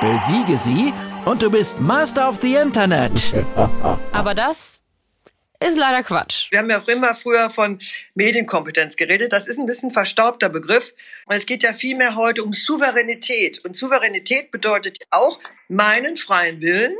Besiege sie und du bist Master of the Internet. Aber das ist leider Quatsch. Wir haben ja auch immer früher von Medienkompetenz geredet. Das ist ein bisschen verstaubter Begriff. Es geht ja vielmehr heute um Souveränität. Und Souveränität bedeutet auch, meinen freien Willen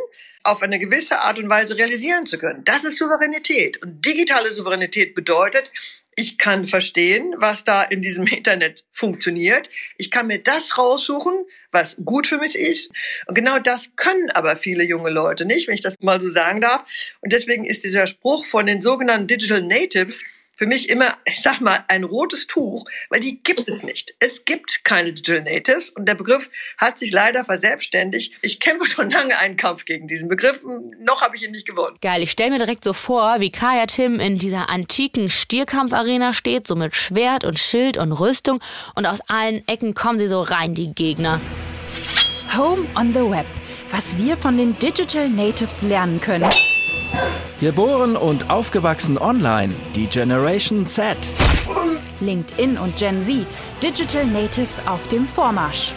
auf eine gewisse Art und Weise realisieren zu können. Das ist Souveränität. Und digitale Souveränität bedeutet, ich kann verstehen, was da in diesem Internet funktioniert. Ich kann mir das raussuchen, was gut für mich ist. Und genau das können aber viele junge Leute nicht, wenn ich das mal so sagen darf. Und deswegen ist dieser Spruch von den sogenannten Digital Natives für mich immer, ich sag mal, ein rotes Tuch, weil die gibt es nicht. Es gibt keine Digital Natives und der Begriff hat sich leider verselbstständigt. Ich kämpfe schon lange einen Kampf gegen diesen Begriff. Noch habe ich ihn nicht gewonnen. Geil, ich stelle mir direkt so vor, wie Kaya Tim in dieser antiken Stierkampfarena steht, so mit Schwert und Schild und Rüstung und aus allen Ecken kommen sie so rein, die Gegner. Home on the Web. Was wir von den Digital Natives lernen können. Geboren und aufgewachsen online, die Generation Z. LinkedIn und Gen Z. Digital Natives auf dem Vormarsch.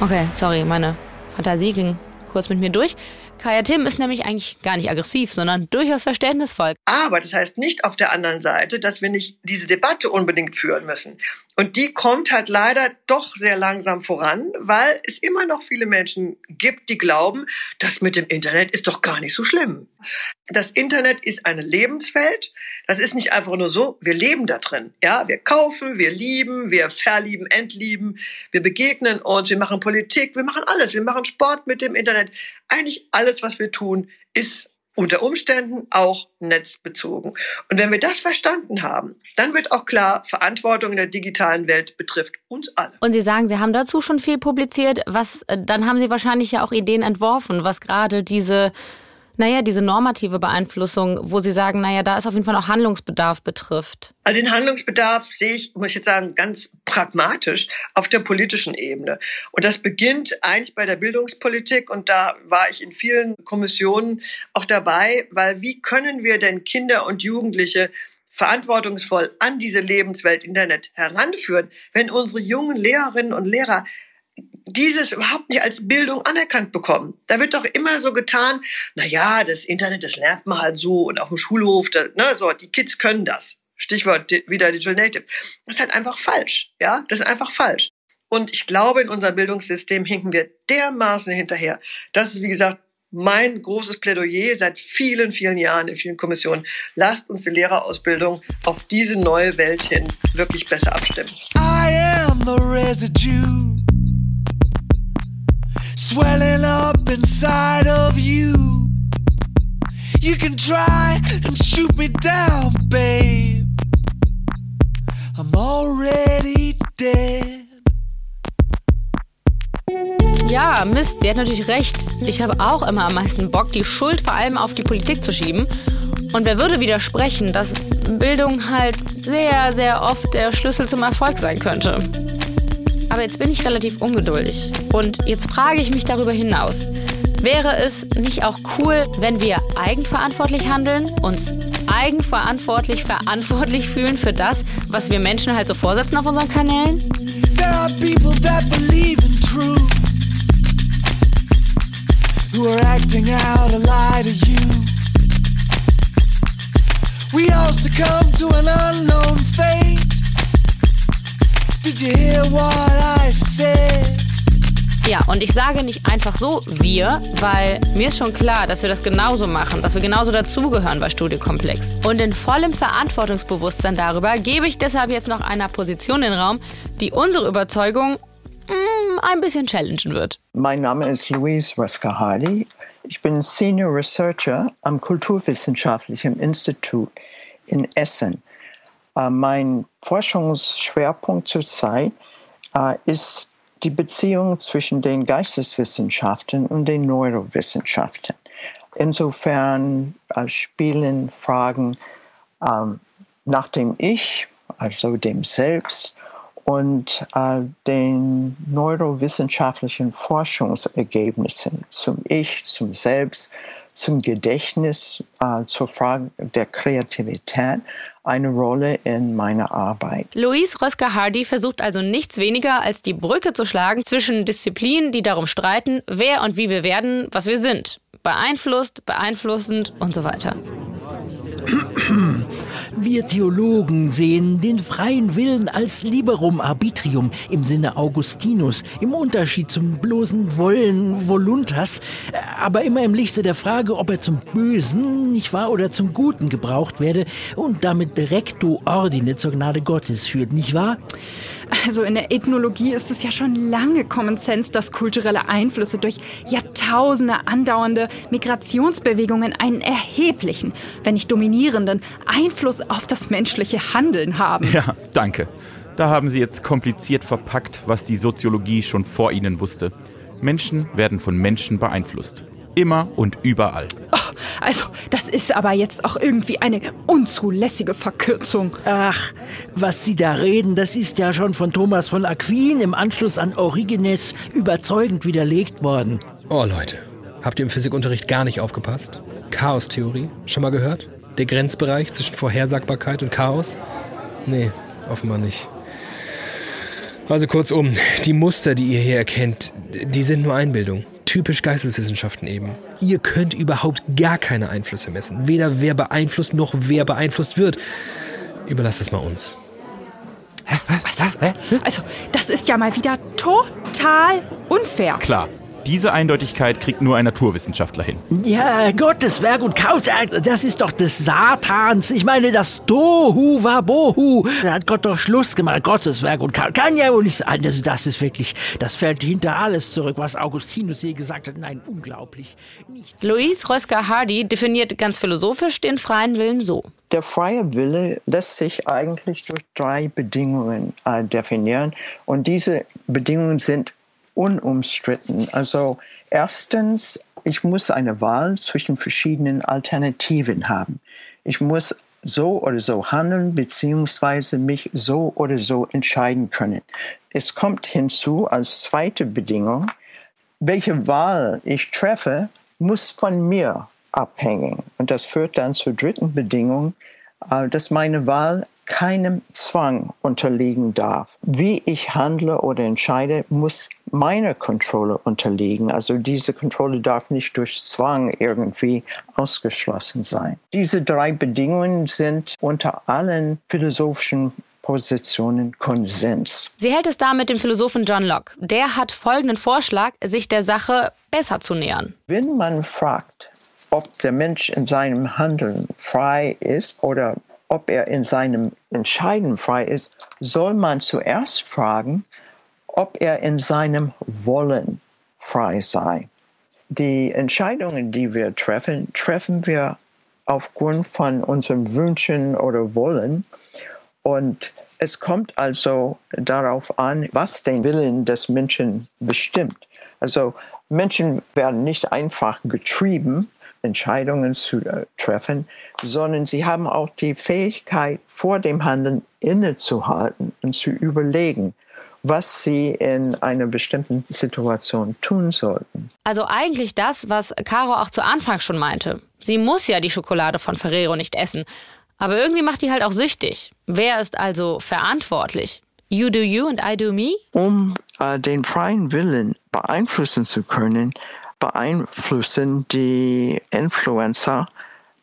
Okay, sorry, meine Fantasie ging kurz mit mir durch. Kaya Tim ist nämlich eigentlich gar nicht aggressiv, sondern durchaus verständnisvoll. Aber das heißt nicht auf der anderen Seite, dass wir nicht diese Debatte unbedingt führen müssen. Und die kommt halt leider doch sehr langsam voran, weil es immer noch viele Menschen gibt, die glauben, das mit dem Internet ist doch gar nicht so schlimm. Das Internet ist eine Lebenswelt. Das ist nicht einfach nur so, wir leben da drin. Ja, wir kaufen, wir lieben, wir verlieben, entlieben, wir begegnen uns, wir machen Politik, wir machen alles, wir machen Sport mit dem Internet. Eigentlich alles, was wir tun, ist unter Umständen auch netzbezogen. Und wenn wir das verstanden haben, dann wird auch klar, Verantwortung in der digitalen Welt betrifft uns alle. Und Sie sagen, Sie haben dazu schon viel publiziert. Was, äh, dann haben Sie wahrscheinlich ja auch Ideen entworfen, was gerade diese naja, diese normative Beeinflussung, wo Sie sagen, naja, da ist auf jeden Fall auch Handlungsbedarf betrifft? Also den Handlungsbedarf sehe ich, muss ich jetzt sagen, ganz pragmatisch auf der politischen Ebene. Und das beginnt eigentlich bei der Bildungspolitik und da war ich in vielen Kommissionen auch dabei, weil wie können wir denn Kinder und Jugendliche verantwortungsvoll an diese Lebenswelt Internet heranführen, wenn unsere jungen Lehrerinnen und Lehrer dieses überhaupt nicht als Bildung anerkannt bekommen. Da wird doch immer so getan, na ja, das Internet, das lernt man halt so und auf dem Schulhof, da, ne, so, die Kids können das. Stichwort wieder Digital Native. Das ist halt einfach falsch, ja, das ist einfach falsch. Und ich glaube, in unserem Bildungssystem hinken wir dermaßen hinterher. Das ist, wie gesagt, mein großes Plädoyer seit vielen, vielen Jahren in vielen Kommissionen. Lasst uns die Lehrerausbildung auf diese neue Welt hin wirklich besser abstimmen. I am the residue swelling up inside of you. You can try and shoot me down, babe. I'm already dead. Ja, Mist, sie hat natürlich recht. Ich habe auch immer am meisten Bock, die Schuld vor allem auf die Politik zu schieben. Und wer würde widersprechen, dass Bildung halt sehr, sehr oft der Schlüssel zum Erfolg sein könnte? Aber jetzt bin ich relativ ungeduldig. Und jetzt frage ich mich darüber hinaus. Wäre es nicht auch cool, wenn wir eigenverantwortlich handeln, uns eigenverantwortlich verantwortlich fühlen für das, was wir Menschen halt so vorsetzen auf unseren Kanälen? There are people that believe in truth who are acting out a lie to you. We all succumb to an unknown fate. Did you hear what I said? Ja, und ich sage nicht einfach so wir, weil mir ist schon klar, dass wir das genauso machen, dass wir genauso dazugehören bei Studiokomplex. Und in vollem Verantwortungsbewusstsein darüber gebe ich deshalb jetzt noch einer Position in den Raum, die unsere Überzeugung mm, ein bisschen challengen wird. Mein Name ist Louise Rösker-Hardy. Ich bin Senior Researcher am Kulturwissenschaftlichen Institut in Essen. Äh, Mein Forschungsschwerpunkt zurzeit äh, ist die Beziehung zwischen den Geisteswissenschaften und den Neurowissenschaften. Insofern äh, spielen Fragen ähm, nach dem Ich, also dem Selbst, und äh, den neurowissenschaftlichen Forschungsergebnissen zum Ich, zum Selbst, zum Gedächtnis, äh, zur Frage der Kreativität eine Rolle in meiner Arbeit. Louise Rösker-Hardy versucht also nichts weniger als die Brücke zu schlagen zwischen Disziplinen, die darum streiten, wer und wie wir werden, was wir sind. Beeinflusst, beeinflussend und so weiter. Wir Theologen sehen den freien Willen als liberum arbitrium im Sinne Augustinus, im Unterschied zum bloßen Wollen voluntas, aber immer im Lichte der Frage, ob er zum Bösen, nicht wahr, oder zum Guten gebraucht werde und damit recto ordine zur Gnade Gottes führt, nicht wahr? Also in der Ethnologie ist es ja schon lange Common Sense, dass kulturelle Einflüsse durch Jahrtausende andauernde Migrationsbewegungen einen erheblichen, wenn nicht dominierenden Einfluss auf das menschliche Handeln haben. Ja, danke. Da haben Sie jetzt kompliziert verpackt, was die Soziologie schon vor Ihnen wusste. Menschen werden von Menschen beeinflusst. Immer und überall. Also, das ist aber jetzt auch irgendwie eine unzulässige Verkürzung. Ach, was Sie da reden, das ist ja schon von Thomas von Aquin im Anschluss an Origenes überzeugend widerlegt worden. Oh Leute, habt ihr im Physikunterricht gar nicht aufgepasst? Chaostheorie, schon mal gehört? Der Grenzbereich zwischen Vorhersagbarkeit und Chaos? Nee, offenbar nicht. Also kurzum, die Muster, die ihr hier erkennt, die sind nur Einbildung. Typisch Geisteswissenschaften eben. Ihr könnt überhaupt gar keine Einflüsse messen. Weder wer beeinflusst noch wer beeinflusst wird. Überlasst es mal uns. Also, das ist ja mal wieder total unfair. Klar, diese Eindeutigkeit kriegt nur ein Naturwissenschaftler hin. Ja, Gottes Werk und Chaos, das ist doch des Satans. Ich meine, das Tohu Wabohu. Da hat Gott doch Schluss gemacht. Gottes Werk und Chaos. Kann ja wohl nicht sein. Das, das ist wirklich, das fällt hinter alles zurück, was Augustinus je gesagt hat. Nein, unglaublich. Louise Rösker-Hardy definiert ganz philosophisch den freien Willen so. Der freie Wille lässt sich eigentlich durch drei Bedingungen äh, definieren. Und diese Bedingungen sind unumstritten. Also erstens, ich muss eine Wahl zwischen verschiedenen Alternativen haben. Ich muss so oder so handeln, beziehungsweise mich so oder so entscheiden können. Es kommt hinzu als zweite Bedingung, welche Wahl ich treffe, muss von mir abhängen. Und das führt dann zur dritten Bedingung, äh, dass meine Wahl keinem Zwang unterliegen darf. Wie ich handle oder entscheide, muss meiner Kontrolle unterliegen. Also diese Kontrolle darf nicht durch Zwang irgendwie ausgeschlossen sein. Diese drei Bedingungen sind unter allen philosophischen Positionen Konsens. Sie hält es da mit dem Philosophen John Locke. Der hat folgenden Vorschlag, sich der Sache besser zu nähern. Wenn man fragt, ob der Mensch in seinem Handeln frei ist oder ob er in seinem Entscheiden frei ist, soll man zuerst fragen, ob er in seinem Wollen frei sei. Die Entscheidungen, die wir treffen, treffen wir aufgrund von unseren Wünschen oder Wollen. Und es kommt also darauf an, was den Willen des Menschen bestimmt. Also Menschen werden nicht einfach getrieben, Entscheidungen zu äh, treffen, sondern sie haben auch die Fähigkeit, vor dem Handeln innezuhalten und zu überlegen, was sie in einer bestimmten Situation tun sollten. Also eigentlich das, was Caro auch zu Anfang schon meinte. Sie muss ja die Schokolade von Ferrero nicht essen. Aber irgendwie macht die halt auch süchtig. Wer ist also verantwortlich? You do you and I do me? Um äh, den freien Willen beeinflussen zu können, beeinflussen die Influencer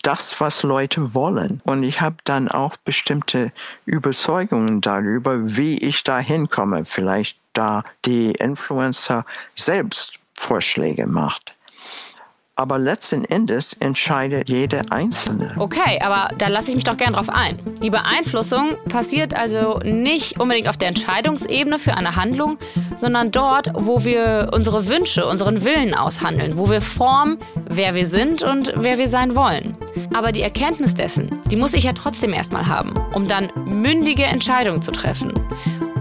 das, was Leute wollen. Und ich habe dann auch bestimmte Überzeugungen darüber, wie ich da hinkomme. Vielleicht da die Influencer selbst Vorschläge macht. Aber letzten Endes entscheidet jeder Einzelne. Okay, aber da lasse ich mich doch gern drauf ein. Die Beeinflussung passiert also nicht unbedingt auf der Entscheidungsebene für eine Handlung, sondern dort, wo wir unsere Wünsche, unseren Willen aushandeln, wo wir formen, wer wir sind und wer wir sein wollen. Aber die Erkenntnis dessen, die muss ich ja trotzdem erstmal haben, um dann mündige Entscheidungen zu treffen.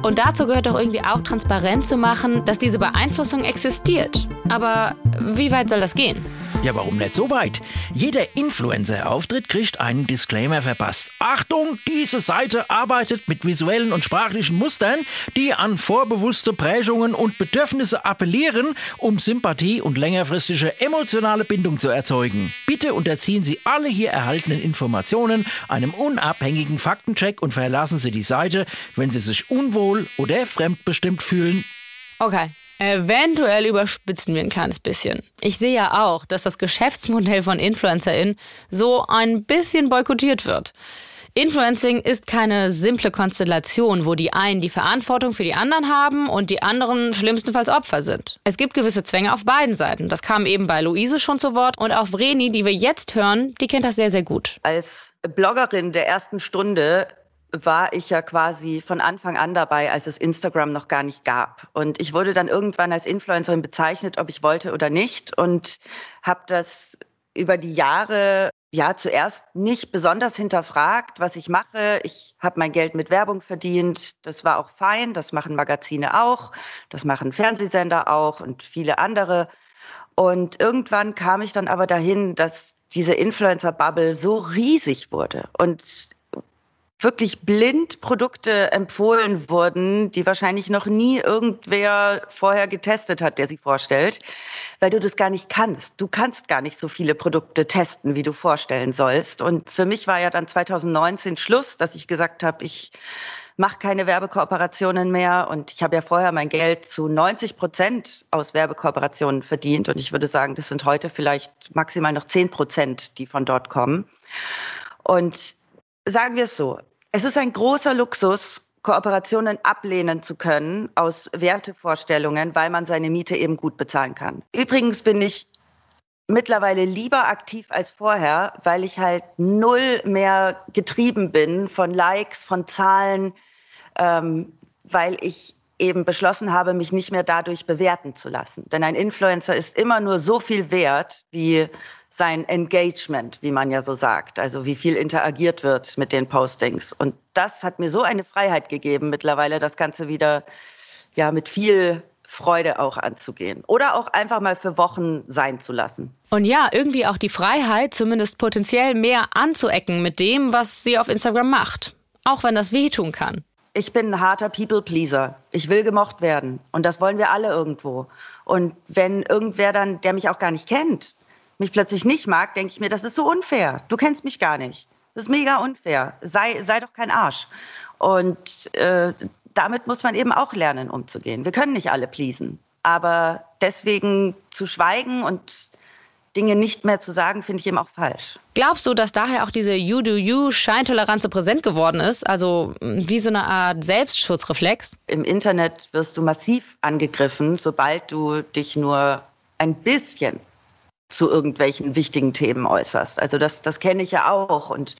Und dazu gehört doch irgendwie auch transparent zu machen, dass diese Beeinflussung existiert. Aber wie weit soll das gehen? Ja, warum nicht so weit? Jeder Influencer-Auftritt kriegt einen Disclaimer verpasst. Achtung, diese Seite arbeitet mit visuellen und sprachlichen Mustern, die an vorbewusste Prägungen und Bedürfnisse appellieren, um Sympathie und längerfristige emotionale Bindung zu erzeugen. Bitte unterziehen Sie alle hier erhaltenen Informationen einem unabhängigen Faktencheck und verlassen Sie die Seite, wenn Sie sich unwohl oder fremdbestimmt fühlen. Okay. Eventuell überspitzen wir ein kleines bisschen. Ich sehe ja auch, dass das Geschäftsmodell von InfluencerInnen so ein bisschen boykottiert wird. Influencing ist keine simple Konstellation, wo die einen die Verantwortung für die anderen haben und die anderen schlimmstenfalls Opfer sind. Es gibt gewisse Zwänge auf beiden Seiten. Das kam eben bei Luise schon zu Wort und auch Vreni, die wir jetzt hören, die kennt das sehr, sehr gut. Als Bloggerin der ersten Stunde war ich ja quasi von Anfang an dabei, als es Instagram noch gar nicht gab. Und ich wurde dann irgendwann als Influencerin bezeichnet, ob ich wollte oder nicht. Und habe das über die Jahre ja zuerst nicht besonders hinterfragt, was ich mache. Ich habe mein Geld mit Werbung verdient. Das war auch fein. Das machen Magazine auch. Das machen Fernsehsender auch und viele andere. Und irgendwann kam ich dann aber dahin, dass diese Influencer-Bubble so riesig wurde. Und wirklich blind Produkte empfohlen wurden, die wahrscheinlich noch nie irgendwer vorher getestet hat, der sie vorstellt, weil du das gar nicht kannst. Du kannst gar nicht so viele Produkte testen, wie du vorstellen sollst. Und für mich war ja dann 2019 Schluss, dass ich gesagt habe, ich mache keine Werbekooperationen mehr. Und ich habe ja vorher mein Geld zu 90 Prozent aus Werbekooperationen verdient. Und ich würde sagen, das sind heute vielleicht maximal noch 10 Prozent, die von dort kommen. Und sagen wir es so, es ist ein großer Luxus, Kooperationen ablehnen zu können aus Wertevorstellungen, weil man seine Miete eben gut bezahlen kann. Übrigens bin ich mittlerweile lieber aktiv als vorher, weil ich halt null mehr getrieben bin von Likes, von Zahlen, ähm, weil ich eben beschlossen habe, mich nicht mehr dadurch bewerten zu lassen. Denn ein Influencer ist immer nur so viel wert, wie sein Engagement, wie man ja so sagt, also wie viel interagiert wird mit den Postings. Und das hat mir so eine Freiheit gegeben, mittlerweile das Ganze wieder ja mit viel Freude auch anzugehen oder auch einfach mal für Wochen sein zu lassen. Und ja, irgendwie auch die Freiheit, zumindest potenziell mehr anzuecken mit dem, was sie auf Instagram macht. Auch wenn das wehtun kann. Ich bin ein harter People-Pleaser. Ich will gemocht werden. Und das wollen wir alle irgendwo. Und wenn irgendwer dann, der mich auch gar nicht kennt, mich plötzlich nicht mag, denke ich mir, das ist so unfair. Du kennst mich gar nicht. Das ist mega unfair. Sei, sei doch kein Arsch. Und äh, damit muss man eben auch lernen, umzugehen. Wir können nicht alle pleasen. Aber deswegen zu schweigen und Dinge nicht mehr zu sagen, finde ich eben auch falsch. Glaubst du, dass daher auch diese You-Do-You-Scheintoleranz so präsent geworden ist? Also wie so eine Art Selbstschutzreflex? Im Internet wirst du massiv angegriffen, sobald du dich nur ein bisschen zu irgendwelchen wichtigen Themen äußerst. Also das, das kenne ich ja auch. Und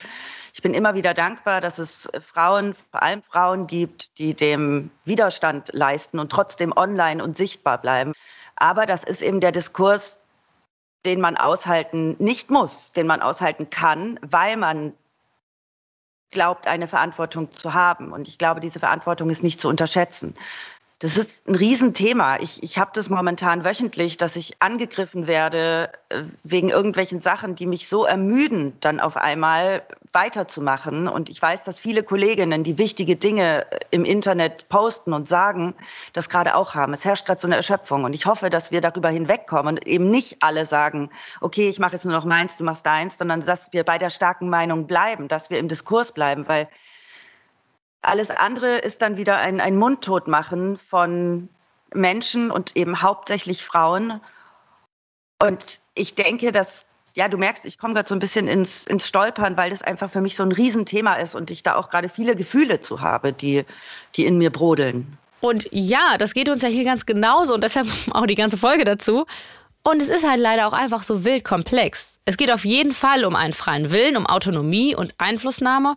ich bin immer wieder dankbar, dass es Frauen, vor allem Frauen gibt, die dem Widerstand leisten und trotzdem online und sichtbar bleiben. Aber das ist eben der Diskurs, den man aushalten nicht muss, den man aushalten kann, weil man glaubt, eine Verantwortung zu haben. Und ich glaube, diese Verantwortung ist nicht zu unterschätzen. Das ist ein Riesenthema. Ich, ich habe das momentan wöchentlich, dass ich angegriffen werde äh, wegen irgendwelchen Sachen, die mich so ermüden, dann auf einmal weiterzumachen. Und ich weiß, dass viele Kolleginnen, die wichtige Dinge äh, im Internet posten und sagen, das gerade auch haben. Es herrscht gerade so eine Erschöpfung. Und ich hoffe, dass wir darüber hinwegkommen und eben nicht alle sagen, okay, ich mache jetzt nur noch meins, du machst deins, sondern dass wir bei der starken Meinung bleiben, dass wir im Diskurs bleiben, weil alles andere ist dann wieder ein, ein Mundtotmachen von Menschen und eben hauptsächlich Frauen. Und ich denke, dass, ja, du merkst, ich komme gerade so ein bisschen ins, ins Stolpern, weil das einfach für mich so ein Riesenthema ist und ich da auch gerade viele Gefühle zu habe, die, die in mir brodeln. Und ja, das geht uns ja hier ganz genauso und deshalb auch die ganze Folge dazu. Und es ist halt leider auch einfach so wild komplex. Es geht auf jeden Fall um einen freien Willen, um Autonomie und Einflussnahme.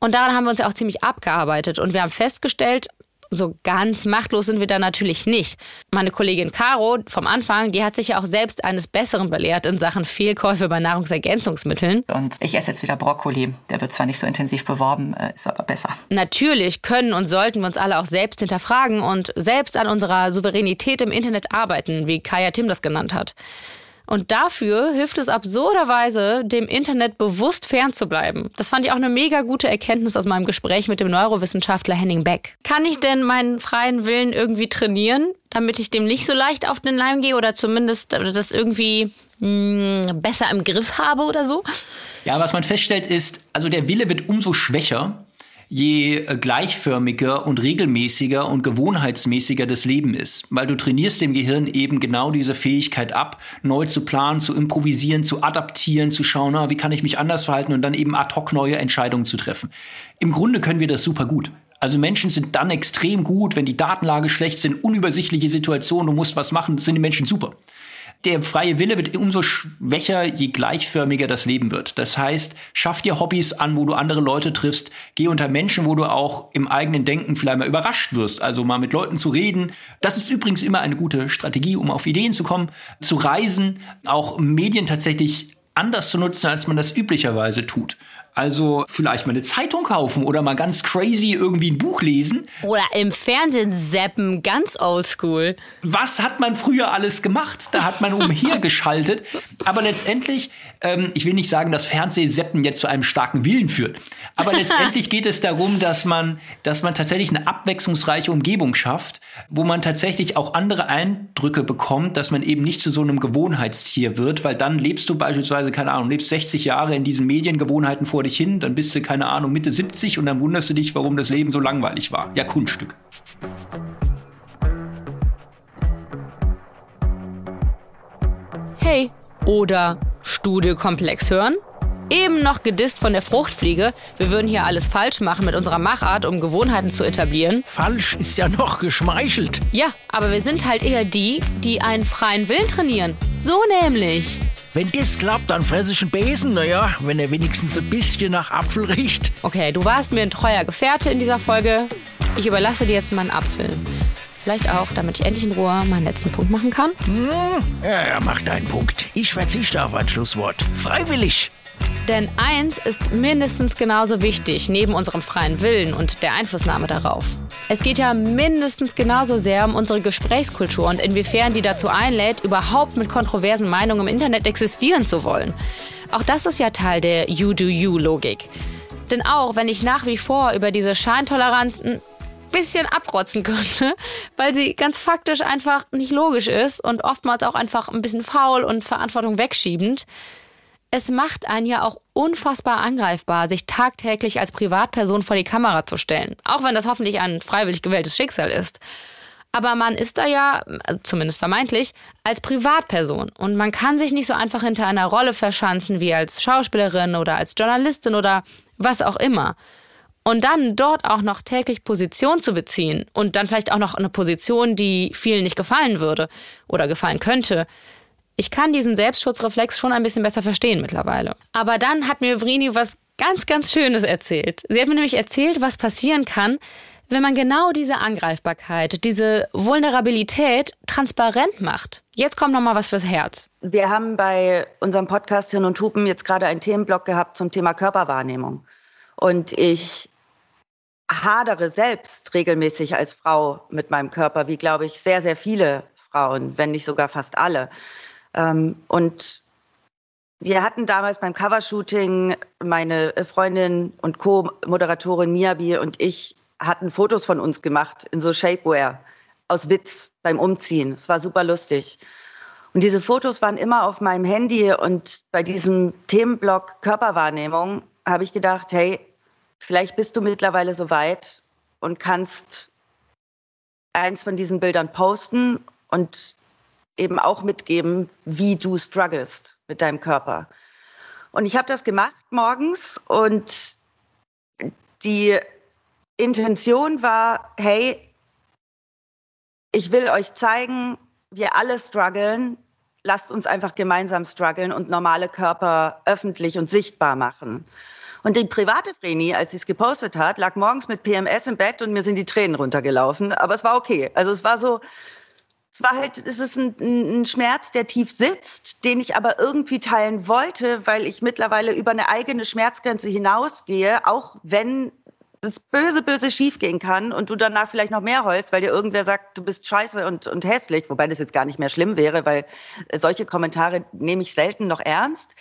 Und daran haben wir uns ja auch ziemlich abgearbeitet. Und wir haben festgestellt, so ganz machtlos sind wir da natürlich nicht. Meine Kollegin Caro vom Anfang, die hat sich ja auch selbst eines Besseren belehrt in Sachen Fehlkäufe bei Nahrungsergänzungsmitteln. Und ich esse jetzt wieder Brokkoli. Der wird zwar nicht so intensiv beworben, äh, ist aber besser. Natürlich können und sollten wir uns alle auch selbst hinterfragen und selbst an unserer Souveränität im Internet arbeiten, wie Kaya Tim das genannt hat. Und dafür hilft es absurderweise, dem Internet bewusst fernzubleiben. Das fand ich auch eine mega gute Erkenntnis aus meinem Gespräch mit dem Neurowissenschaftler Henning Beck. Kann ich denn meinen freien Willen irgendwie trainieren, damit ich dem nicht so leicht auf den Leim gehe oder zumindest das irgendwie mh, besser im Griff habe oder so? Ja, was man feststellt ist, also der Wille wird umso schwächer, je äh, gleichförmiger und regelmäßiger und gewohnheitsmäßiger das Leben ist. Weil du trainierst dem Gehirn eben genau diese Fähigkeit ab, neu zu planen, zu improvisieren, zu adaptieren, zu schauen, na, wie kann ich mich anders verhalten und dann eben ad hoc neue Entscheidungen zu treffen. Im Grunde können wir das super gut. Also Menschen sind dann extrem gut, wenn die Datenlage schlecht sind, unübersichtliche Situationen, du musst was machen, sind die Menschen super der freie Wille wird umso schwächer, je gleichförmiger das Leben wird. Das heißt, schaff dir Hobbys an, wo du andere Leute triffst, geh unter Menschen, wo du auch im eigenen Denken vielleicht mal überrascht wirst, also mal mit Leuten zu reden. Das ist übrigens immer eine gute Strategie, um auf Ideen zu kommen, zu reisen, auch Medien tatsächlich anders zu nutzen, als man das üblicherweise tut. Also vielleicht mal eine Zeitung kaufen oder mal ganz crazy irgendwie ein Buch lesen. Oder im Fernsehen zappen, ganz oldschool. Was hat man früher alles gemacht? Da hat man umhergeschaltet. Aber letztendlich, ähm, ich will nicht sagen, dass Fernsehseppen jetzt zu einem starken Willen führt. Aber letztendlich geht es darum, dass man, dass man tatsächlich eine abwechslungsreiche Umgebung schafft, wo man tatsächlich auch andere Eindrücke bekommt, dass man eben nicht zu so einem Gewohnheitstier wird, weil dann lebst du beispielsweise, keine Ahnung, lebst 60 Jahre in diesen Mediengewohnheiten vor vor dich hin, dann bist du, keine Ahnung, Mitte 70 und dann wunderst du dich, warum das Leben so langweilig war. Ja, Kunststück. Hey, oder Studiokomplex hören? Eben noch gedisst von der Fruchtfliege. Wir würden hier alles falsch machen mit unserer Machart, um Gewohnheiten zu etablieren. Falsch ist ja noch geschmeichelt. Ja, aber wir sind halt eher die, die einen freien Willen trainieren. So nämlich. Wenn das klappt, dann fresse ich einen Besen. Naja, wenn er wenigstens ein bisschen nach Apfel riecht. Okay, du warst mir ein treuer Gefährte in dieser Folge. Ich überlasse dir jetzt meinen Apfel. Vielleicht auch, damit ich endlich in Ruhe meinen letzten Punkt machen kann. Hm, ja, ja, mach deinen Punkt. Ich verzichte auf ein Schlusswort. Freiwillig. Denn eins ist mindestens genauso wichtig, neben unserem freien Willen und der Einflussnahme darauf. Es geht ja mindestens genauso sehr um unsere Gesprächskultur und inwiefern die dazu einlädt, überhaupt mit kontroversen Meinungen im Internet existieren zu wollen. Auch das ist ja Teil der You-Do-You-Logik. Denn auch wenn ich nach wie vor über diese Scheintoleranz ein bisschen abrotzen könnte, weil sie ganz faktisch einfach nicht logisch ist und oftmals auch einfach ein bisschen faul und Verantwortung wegschiebend, es macht einen ja auch unfassbar angreifbar, sich tagtäglich als Privatperson vor die Kamera zu stellen. Auch wenn das hoffentlich ein freiwillig gewähltes Schicksal ist. Aber man ist da ja, zumindest vermeintlich, als Privatperson. Und man kann sich nicht so einfach hinter einer Rolle verschanzen wie als Schauspielerin oder als Journalistin oder was auch immer. Und dann dort auch noch täglich Position zu beziehen und dann vielleicht auch noch eine Position, die vielen nicht gefallen würde oder gefallen könnte, ich kann diesen Selbstschutzreflex schon ein bisschen besser verstehen mittlerweile. Aber dann hat mir Vrini was ganz, ganz Schönes erzählt. Sie hat mir nämlich erzählt, was passieren kann, wenn man genau diese Angreifbarkeit, diese Vulnerabilität transparent macht. Jetzt kommt noch mal was fürs Herz. Wir haben bei unserem Podcast Hirn und Hupen jetzt gerade einen Themenblock gehabt zum Thema Körperwahrnehmung. Und ich hadere selbst regelmäßig als Frau mit meinem Körper, wie glaube ich sehr, sehr viele Frauen, wenn nicht sogar fast alle. Ähm, und wir hatten damals beim Covershooting meine Freundin und Co-Moderatorin Miyabi und ich hatten Fotos von uns gemacht in so Shapewear aus Witz beim Umziehen. Es war super lustig. Und diese Fotos waren immer auf meinem Handy und bei diesem Themenblock Körperwahrnehmung habe ich gedacht, hey, vielleicht bist du mittlerweile so weit und kannst eins von diesen Bildern posten und eben auch mitgeben, wie du strugglest mit deinem Körper. Und ich habe das gemacht morgens und die Intention war, hey, ich will euch zeigen, wir alle strugglen. Lasst uns einfach gemeinsam strugglen und normale Körper öffentlich und sichtbar machen. Und die private Vreni, als sie es gepostet hat, lag morgens mit PMS im Bett und mir sind die Tränen runtergelaufen. Aber es war okay. Also es war so, es war halt, es ist ein, ein, Schmerz, der tief sitzt, den ich aber irgendwie teilen wollte, weil ich mittlerweile über eine eigene Schmerzgrenze hinausgehe, auch wenn es böse, böse schief gehen kann und du danach vielleicht noch mehr heulst, weil dir irgendwer sagt, du bist scheiße und, und hässlich, wobei das jetzt gar nicht mehr schlimm wäre, weil solche Kommentare nehme ich selten noch ernst,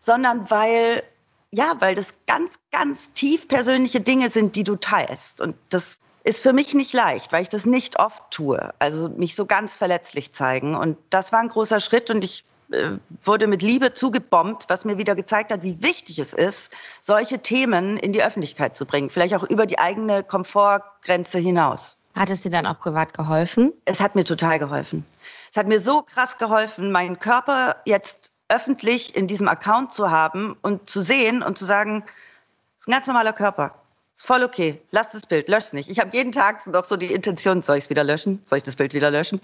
sondern weil, ja, weil das ganz, ganz tief persönliche Dinge sind, die du teilst. Und das ist für mich nicht leicht, weil ich das nicht oft tue. Also mich so ganz verletzlich zeigen. Und das war ein großer Schritt und ich äh, wurde mit Liebe zugebombt, was mir wieder gezeigt hat, wie wichtig es ist, solche Themen in die Öffentlichkeit zu bringen. Vielleicht auch über die eigene Komfortgrenze hinaus. Hat es dir dann auch privat geholfen? Es hat mir total geholfen. Es hat mir so krass geholfen, meinen Körper jetzt öffentlich in diesem Account zu haben und zu sehen und zu sagen, es ist ein ganz normaler Körper. Ist voll okay. Lass das Bild, lösch nicht. Ich habe jeden Tag noch so die Intention, soll ich es wieder löschen? Soll ich das Bild wieder löschen?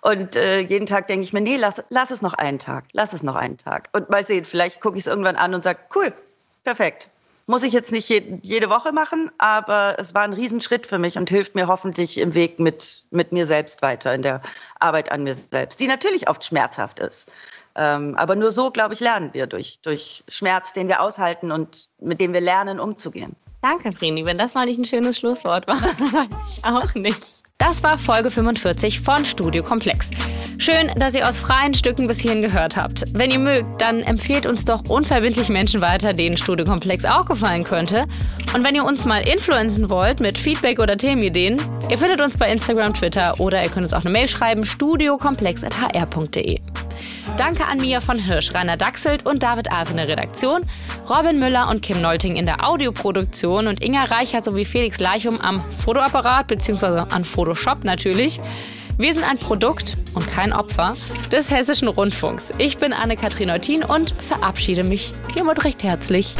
Und äh, jeden Tag denke ich mir, nee, lass, lass es noch einen Tag. Lass es noch einen Tag. Und mal sehen, vielleicht gucke ich es irgendwann an und sage, cool, perfekt. Muss ich jetzt nicht je, jede Woche machen, aber es war ein Riesenschritt für mich und hilft mir hoffentlich im Weg mit, mit mir selbst weiter, in der Arbeit an mir selbst, die natürlich oft schmerzhaft ist. Ähm, aber nur so, glaube ich, lernen wir durch, durch Schmerz, den wir aushalten und mit dem wir lernen, umzugehen. Danke, Vreni. Wenn das mal nicht ein schönes Schlusswort war, weiß ich auch nicht. Das war Folge 45 von Studio Komplex. Schön, dass ihr aus freien Stücken bis hierhin gehört habt. Wenn ihr mögt, dann empfehlt uns doch unverbindlich Menschen weiter, denen Studio Komplex auch gefallen könnte. Und wenn ihr uns mal influenzen wollt mit Feedback oder Themenideen, ihr findet uns bei Instagram, Twitter oder ihr könnt uns auch eine Mail schreiben, studiokomplex.hr.de. Danke an Mia von Hirsch, Rainer Dachselt und David Alf in der Redaktion, Robin Müller und Kim Nolting in der Audioproduktion und Inga Reichert sowie Felix Leichum am Fotoapparat bzw. an Photoshop natürlich. Wir sind ein Produkt und kein Opfer des Hessischen Rundfunks. Ich bin Anne-Kathrin Eutin und verabschiede mich hiermit recht herzlich.